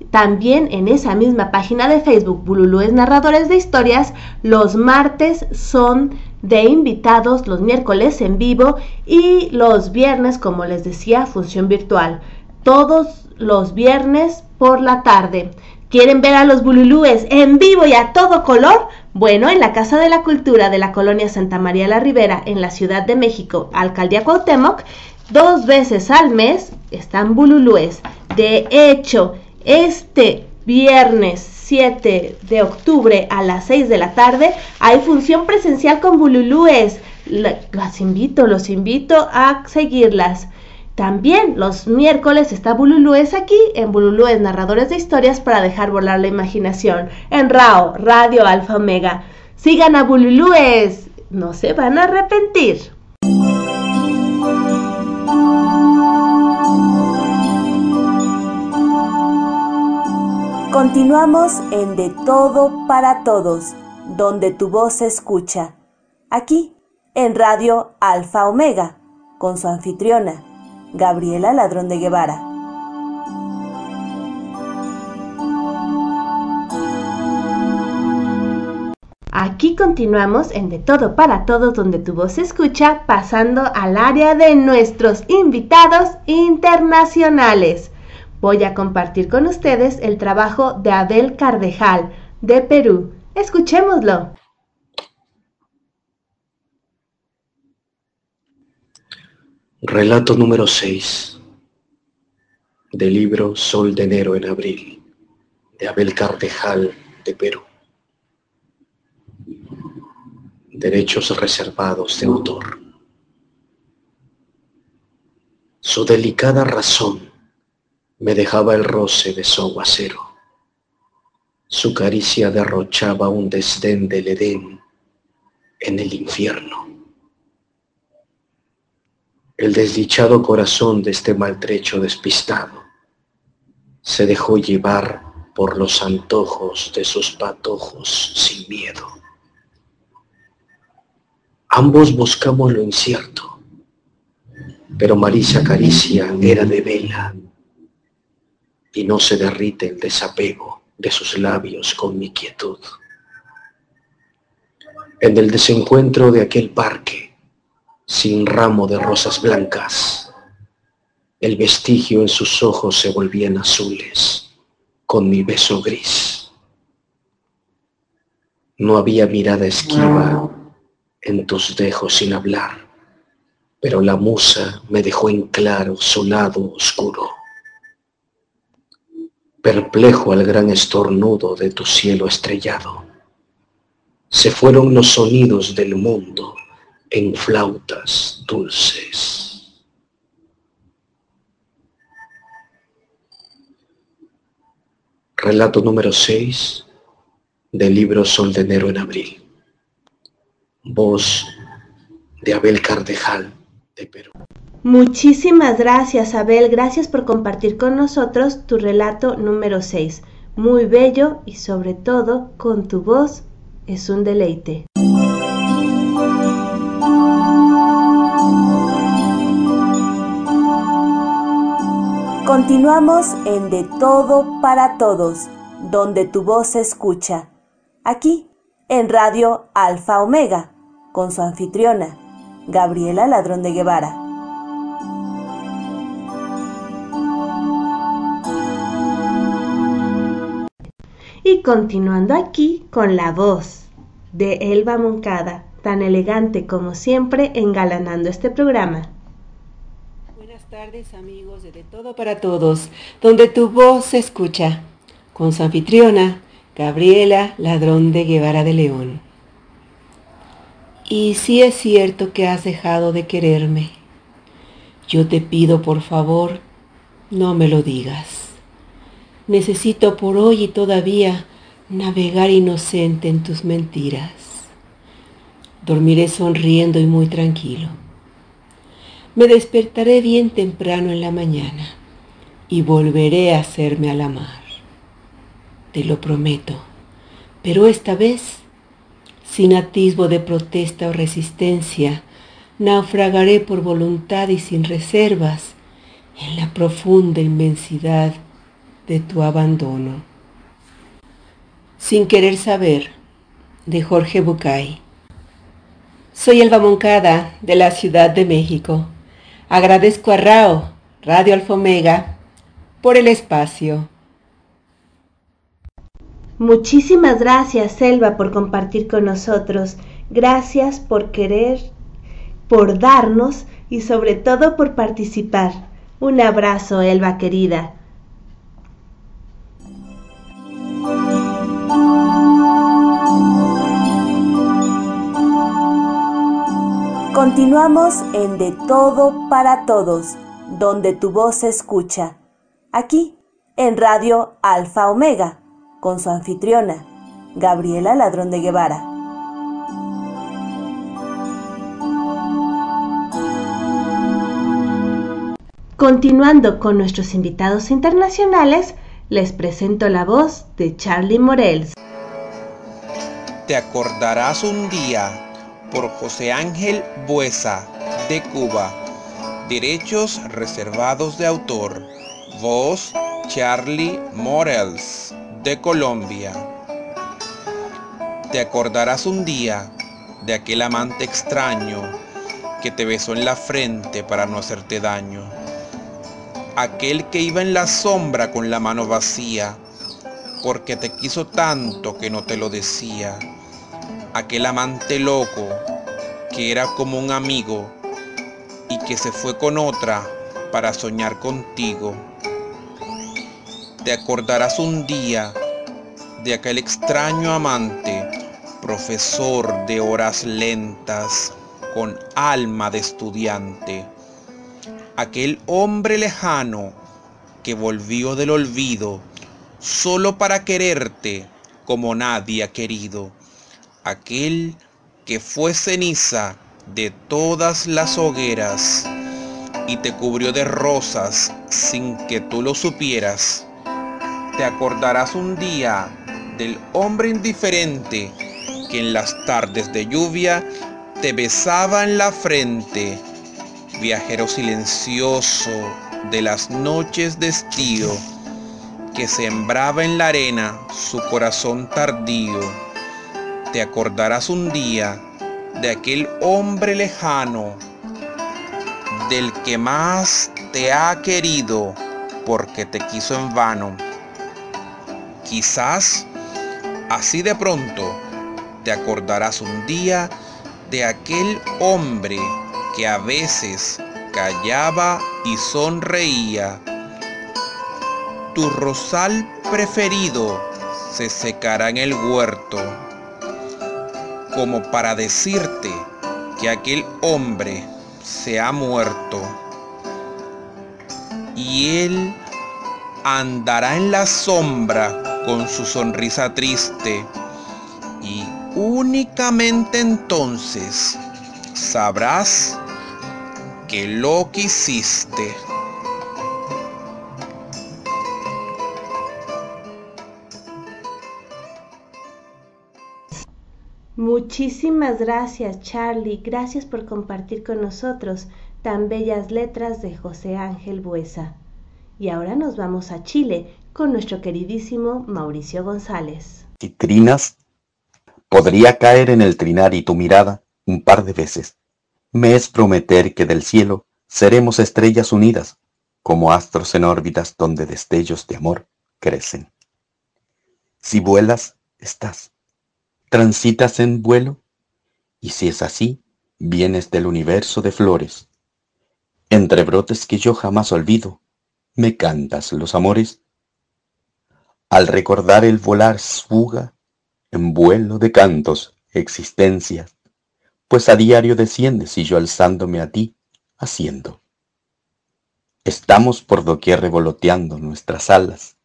También en esa misma página de Facebook, Bululúes Narradores de Historias, los martes son de invitados, los miércoles en vivo y los viernes, como les decía, función virtual. Todos los viernes por la tarde. ¿Quieren ver a los bululúes en vivo y a todo color? Bueno, en la Casa de la Cultura de la Colonia Santa María la Ribera, en la Ciudad de México, Alcaldía Cuauhtémoc, dos veces al mes están bululúes. De hecho, este viernes 7 de octubre a las 6 de la tarde hay función presencial con Bululúes. Las invito, los invito a seguirlas. También los miércoles está Bululúes aquí en Bululúes Narradores de Historias para dejar volar la imaginación en RAO, Radio Alfa Omega. Sigan a Bululúes, no se van a arrepentir. Continuamos en De Todo para Todos, donde tu voz se escucha. Aquí, en Radio Alfa Omega, con su anfitriona, Gabriela Ladrón de Guevara. Aquí continuamos en De Todo para Todos, donde tu voz se escucha, pasando al área de nuestros invitados internacionales. Voy a compartir con ustedes el trabajo de Abel Cardejal, de Perú. Escuchémoslo. Relato número 6 del libro Sol de enero en abril de Abel Cardejal de Perú. Derechos reservados de autor. Su delicada razón me dejaba el roce de su aguacero. Su caricia derrochaba un desdén del Edén en el infierno. El desdichado corazón de este maltrecho despistado se dejó llevar por los antojos de sus patojos sin miedo. Ambos buscamos lo incierto, pero Marisa Caricia era de vela y no se derrite el desapego de sus labios con mi quietud. En el desencuentro de aquel parque, sin ramo de rosas blancas, el vestigio en sus ojos se volvían azules con mi beso gris. No había mirada esquiva en tus dejos sin hablar, pero la musa me dejó en claro su lado oscuro. Perplejo al gran estornudo de tu cielo estrellado, se fueron los sonidos del mundo en flautas dulces. Relato número 6 del libro Sol de enero en abril. Voz de Abel Cardejal, de Perú. Muchísimas gracias, Abel. Gracias por compartir con nosotros tu relato número 6. Muy bello y sobre todo con tu voz es un deleite. Continuamos en De Todo para Todos, donde tu voz se escucha. Aquí, en Radio Alfa Omega, con su anfitriona, Gabriela Ladrón de Guevara. Y continuando aquí con la voz de Elba Moncada, tan elegante como siempre engalanando este programa. Tardes amigos de De Todo para Todos, donde tu voz se escucha, con su anfitriona, Gabriela Ladrón de Guevara de León. Y si es cierto que has dejado de quererme, yo te pido por favor, no me lo digas. Necesito por hoy y todavía navegar inocente en tus mentiras. Dormiré sonriendo y muy tranquilo. Me despertaré bien temprano en la mañana y volveré a hacerme a la mar. Te lo prometo, pero esta vez, sin atisbo de protesta o resistencia, naufragaré por voluntad y sin reservas en la profunda inmensidad de tu abandono. Sin querer saber, de Jorge Bucay. Soy Elba Moncada, de la Ciudad de México. Agradezco a Rao, Radio Alfomega, por el espacio. Muchísimas gracias, Elba, por compartir con nosotros. Gracias por querer, por darnos y sobre todo por participar. Un abrazo, Elba querida. Continuamos en De Todo para Todos, donde tu voz se escucha. Aquí, en Radio Alfa Omega, con su anfitriona, Gabriela Ladrón de Guevara. Continuando con nuestros invitados internacionales, les presento la voz de Charlie Morels. Te acordarás un día por José Ángel Buesa, de Cuba. Derechos reservados de autor. Voz Charlie Morels, de Colombia. Te acordarás un día de aquel amante extraño que te besó en la frente para no hacerte daño. Aquel que iba en la sombra con la mano vacía, porque te quiso tanto que no te lo decía aquel amante loco que era como un amigo y que se fue con otra para soñar contigo. Te acordarás un día de aquel extraño amante, profesor de horas lentas, con alma de estudiante. Aquel hombre lejano que volvió del olvido solo para quererte como nadie ha querido aquel que fue ceniza de todas las hogueras y te cubrió de rosas sin que tú lo supieras. Te acordarás un día del hombre indiferente que en las tardes de lluvia te besaba en la frente, viajero silencioso de las noches de estío, que sembraba en la arena su corazón tardío. Te acordarás un día de aquel hombre lejano, del que más te ha querido porque te quiso en vano. Quizás así de pronto te acordarás un día de aquel hombre que a veces callaba y sonreía. Tu rosal preferido se secará en el huerto, como para decirte que aquel hombre se ha muerto. Y él andará en la sombra con su sonrisa triste y únicamente entonces sabrás que lo que hiciste. Muchísimas gracias Charlie, gracias por compartir con nosotros tan bellas letras de José Ángel Buesa. Y ahora nos vamos a Chile con nuestro queridísimo Mauricio González. Si trinas, podría caer en el trinar y tu mirada un par de veces. Me es prometer que del cielo seremos estrellas unidas, como astros en órbitas donde destellos de amor crecen. Si vuelas, estás. Transitas en vuelo, y si es así, vienes del universo de flores. Entre brotes que yo jamás olvido, me cantas los amores. Al recordar el volar fuga en vuelo de cantos, existencias, pues a diario desciendes y yo alzándome a ti, haciendo. Estamos por doquier revoloteando nuestras alas,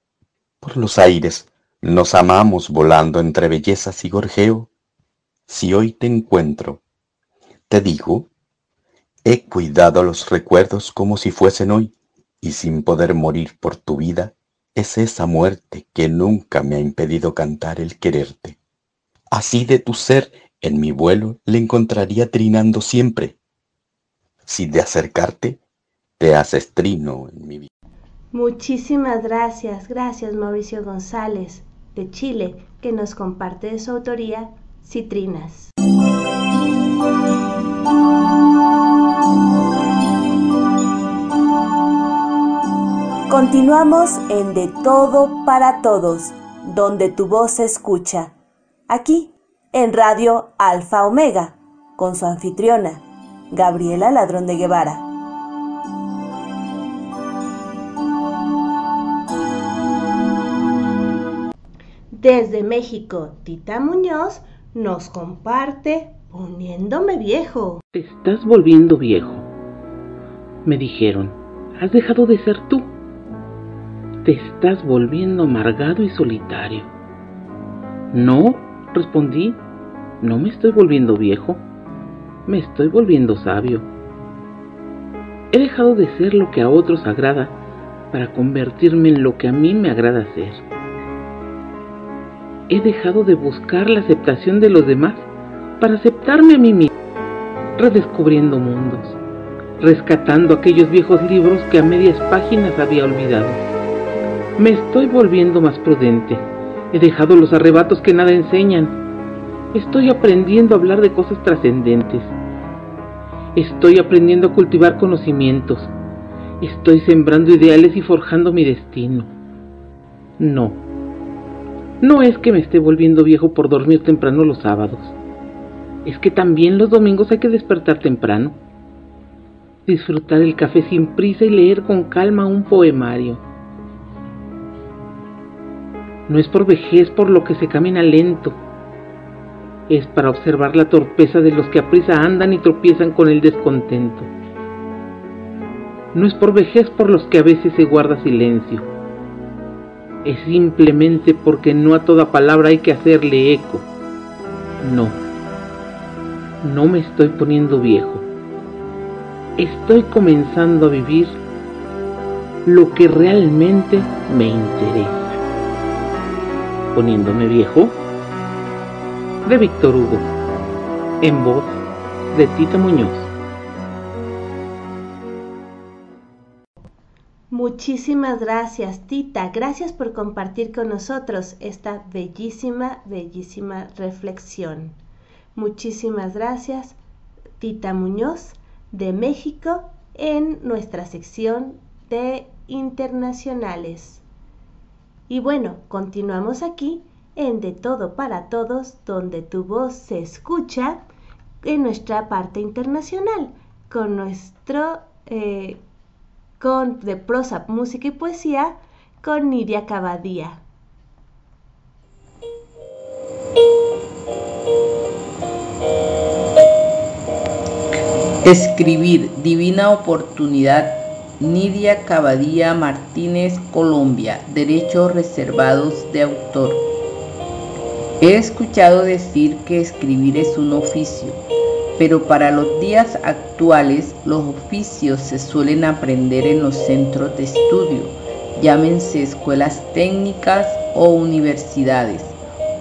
por los aires nos amamos volando entre bellezas y gorjeo. Si hoy te encuentro, te digo, he cuidado los recuerdos como si fuesen hoy, y sin poder morir por tu vida, es esa muerte que nunca me ha impedido cantar el quererte. Así de tu ser en mi vuelo le encontraría trinando siempre. Si de acercarte, te haces trino en mi vida. Muchísimas gracias, gracias Mauricio González Chile, que nos comparte de su autoría Citrinas. Continuamos en De Todo para Todos, donde tu voz se escucha. Aquí, en Radio Alfa Omega, con su anfitriona, Gabriela Ladrón de Guevara. Desde México, Tita Muñoz nos comparte Poniéndome viejo. Te estás volviendo viejo. Me dijeron, has dejado de ser tú. Te estás volviendo amargado y solitario. No, respondí, no me estoy volviendo viejo. Me estoy volviendo sabio. He dejado de ser lo que a otros agrada para convertirme en lo que a mí me agrada ser he dejado de buscar la aceptación de los demás para aceptarme a mí mismo, redescubriendo mundos, rescatando aquellos viejos libros que a medias páginas había olvidado. Me estoy volviendo más prudente, he dejado los arrebatos que nada enseñan, estoy aprendiendo a hablar de cosas trascendentes, estoy aprendiendo a cultivar conocimientos, estoy sembrando ideales y forjando mi destino. No no es que me esté volviendo viejo por dormir temprano los sábados. Es que también los domingos hay que despertar temprano. Disfrutar el café sin prisa y leer con calma un poemario. No es por vejez por lo que se camina lento. Es para observar la torpeza de los que a prisa andan y tropiezan con el descontento. No es por vejez por los que a veces se guarda silencio es simplemente porque no a toda palabra hay que hacerle eco. No, no me estoy poniendo viejo. Estoy comenzando a vivir lo que realmente me interesa. Poniéndome viejo. De Víctor Hugo. En voz de Tita Muñoz. Muchísimas gracias, Tita. Gracias por compartir con nosotros esta bellísima, bellísima reflexión. Muchísimas gracias, Tita Muñoz, de México, en nuestra sección de internacionales. Y bueno, continuamos aquí en De Todo para Todos, donde tu voz se escucha en nuestra parte internacional, con nuestro eh, con de prosa, música y poesía con Nidia Cabadía. Escribir, divina oportunidad. Nidia Cabadía Martínez, Colombia. Derechos reservados de autor. He escuchado decir que escribir es un oficio pero para los días actuales los oficios se suelen aprender en los centros de estudio, llámense escuelas técnicas o universidades.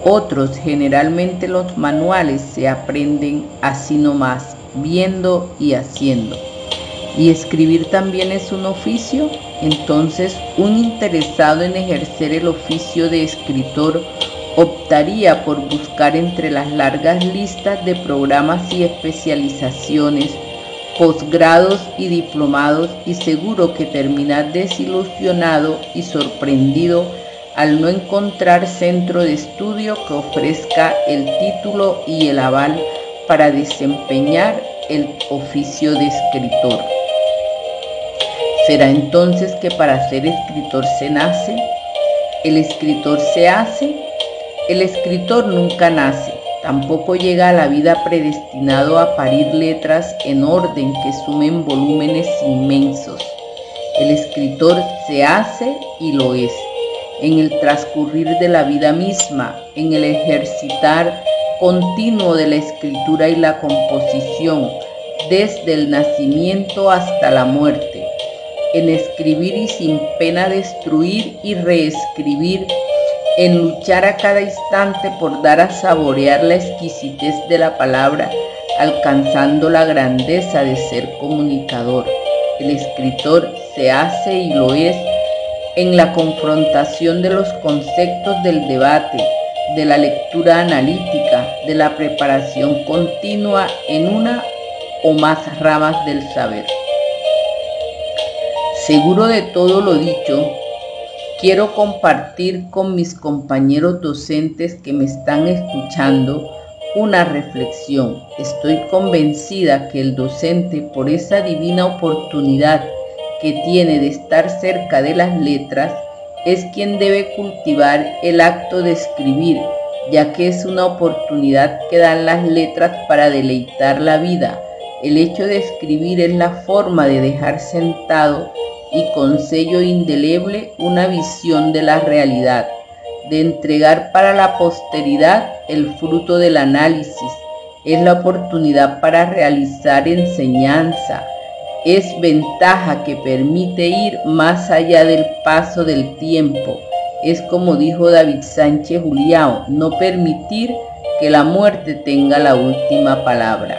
Otros, generalmente los manuales, se aprenden así nomás, viendo y haciendo. ¿Y escribir también es un oficio? Entonces, un interesado en ejercer el oficio de escritor optaría por buscar entre las largas listas de programas y especializaciones, posgrados y diplomados y seguro que termina desilusionado y sorprendido al no encontrar centro de estudio que ofrezca el título y el aval para desempeñar el oficio de escritor. ¿Será entonces que para ser escritor se nace? ¿El escritor se hace? El escritor nunca nace, tampoco llega a la vida predestinado a parir letras en orden que sumen volúmenes inmensos. El escritor se hace y lo es, en el transcurrir de la vida misma, en el ejercitar continuo de la escritura y la composición, desde el nacimiento hasta la muerte, en escribir y sin pena destruir y reescribir en luchar a cada instante por dar a saborear la exquisitez de la palabra, alcanzando la grandeza de ser comunicador. El escritor se hace y lo es en la confrontación de los conceptos del debate, de la lectura analítica, de la preparación continua en una o más ramas del saber. Seguro de todo lo dicho, quiero compartir con mis compañeros docentes que me están escuchando una reflexión. Estoy convencida que el docente, por esa divina oportunidad que tiene de estar cerca de las letras, es quien debe cultivar el acto de escribir, ya que es una oportunidad que dan las letras para deleitar la vida. El hecho de escribir es la forma de dejar sentado y con sello indeleble una visión de la realidad, de entregar para la posteridad el fruto del análisis. Es la oportunidad para realizar enseñanza. Es ventaja que permite ir más allá del paso del tiempo. Es como dijo David Sánchez Juliao, no permitir que la muerte tenga la última palabra.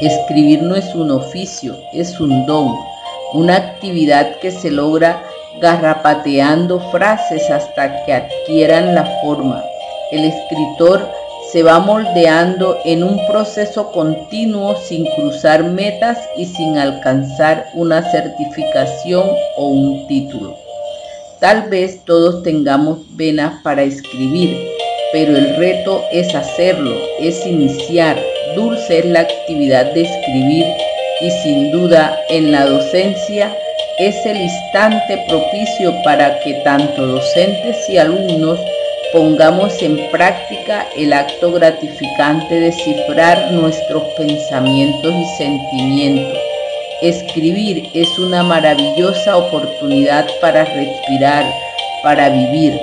Escribir no es un oficio, es un don una actividad que se logra garrapateando frases hasta que adquieran la forma. El escritor se va moldeando en un proceso continuo sin cruzar metas y sin alcanzar una certificación o un título. Tal vez todos tengamos venas para escribir, pero el reto es hacerlo, es iniciar. Dulce es la actividad de escribir y sin duda en la docencia es el instante propicio para que tanto docentes y alumnos pongamos en práctica el acto gratificante de cifrar nuestros pensamientos y sentimientos. Escribir es una maravillosa oportunidad para respirar, para vivir.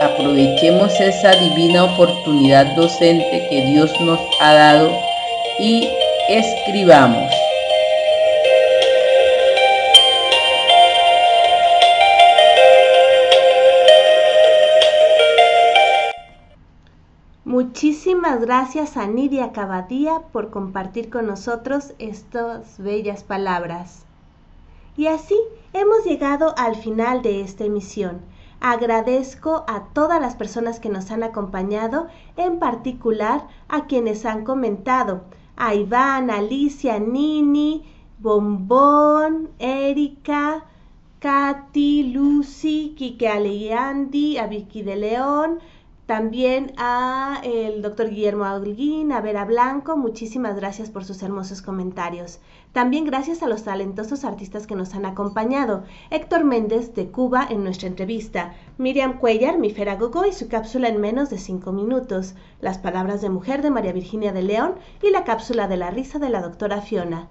Aprovechemos esa divina oportunidad docente que Dios nos ha dado y escribamos. Gracias a Nidia Cabadía por compartir con nosotros estas bellas palabras. Y así hemos llegado al final de esta emisión. Agradezco a todas las personas que nos han acompañado, en particular a quienes han comentado, a Iván, Alicia, Nini, Bombón, Erika, Katy, Lucy, Kike Aleandi, a Vicky de León, también a el doctor Guillermo Alguín, a Vera Blanco, muchísimas gracias por sus hermosos comentarios. También gracias a los talentosos artistas que nos han acompañado. Héctor Méndez de Cuba en nuestra entrevista, Miriam Cuellar, mi Gogo y su cápsula en menos de cinco minutos, las palabras de mujer de María Virginia de León y la cápsula de la risa de la doctora Fiona.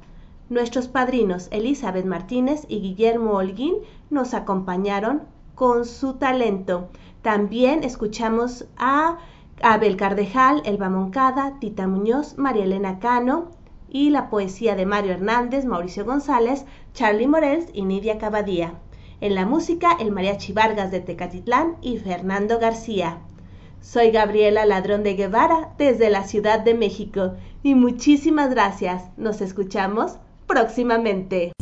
Nuestros padrinos Elizabeth Martínez y Guillermo Holguín nos acompañaron con su talento. También escuchamos a Abel Cardejal, Elba Moncada, Tita Muñoz, María Elena Cano y la poesía de Mario Hernández, Mauricio González, Charlie Morels y Nidia Cabadía. En la música, el Mariachi Vargas de Tecatitlán y Fernando García. Soy Gabriela Ladrón de Guevara desde la Ciudad de México y muchísimas gracias. Nos escuchamos próximamente.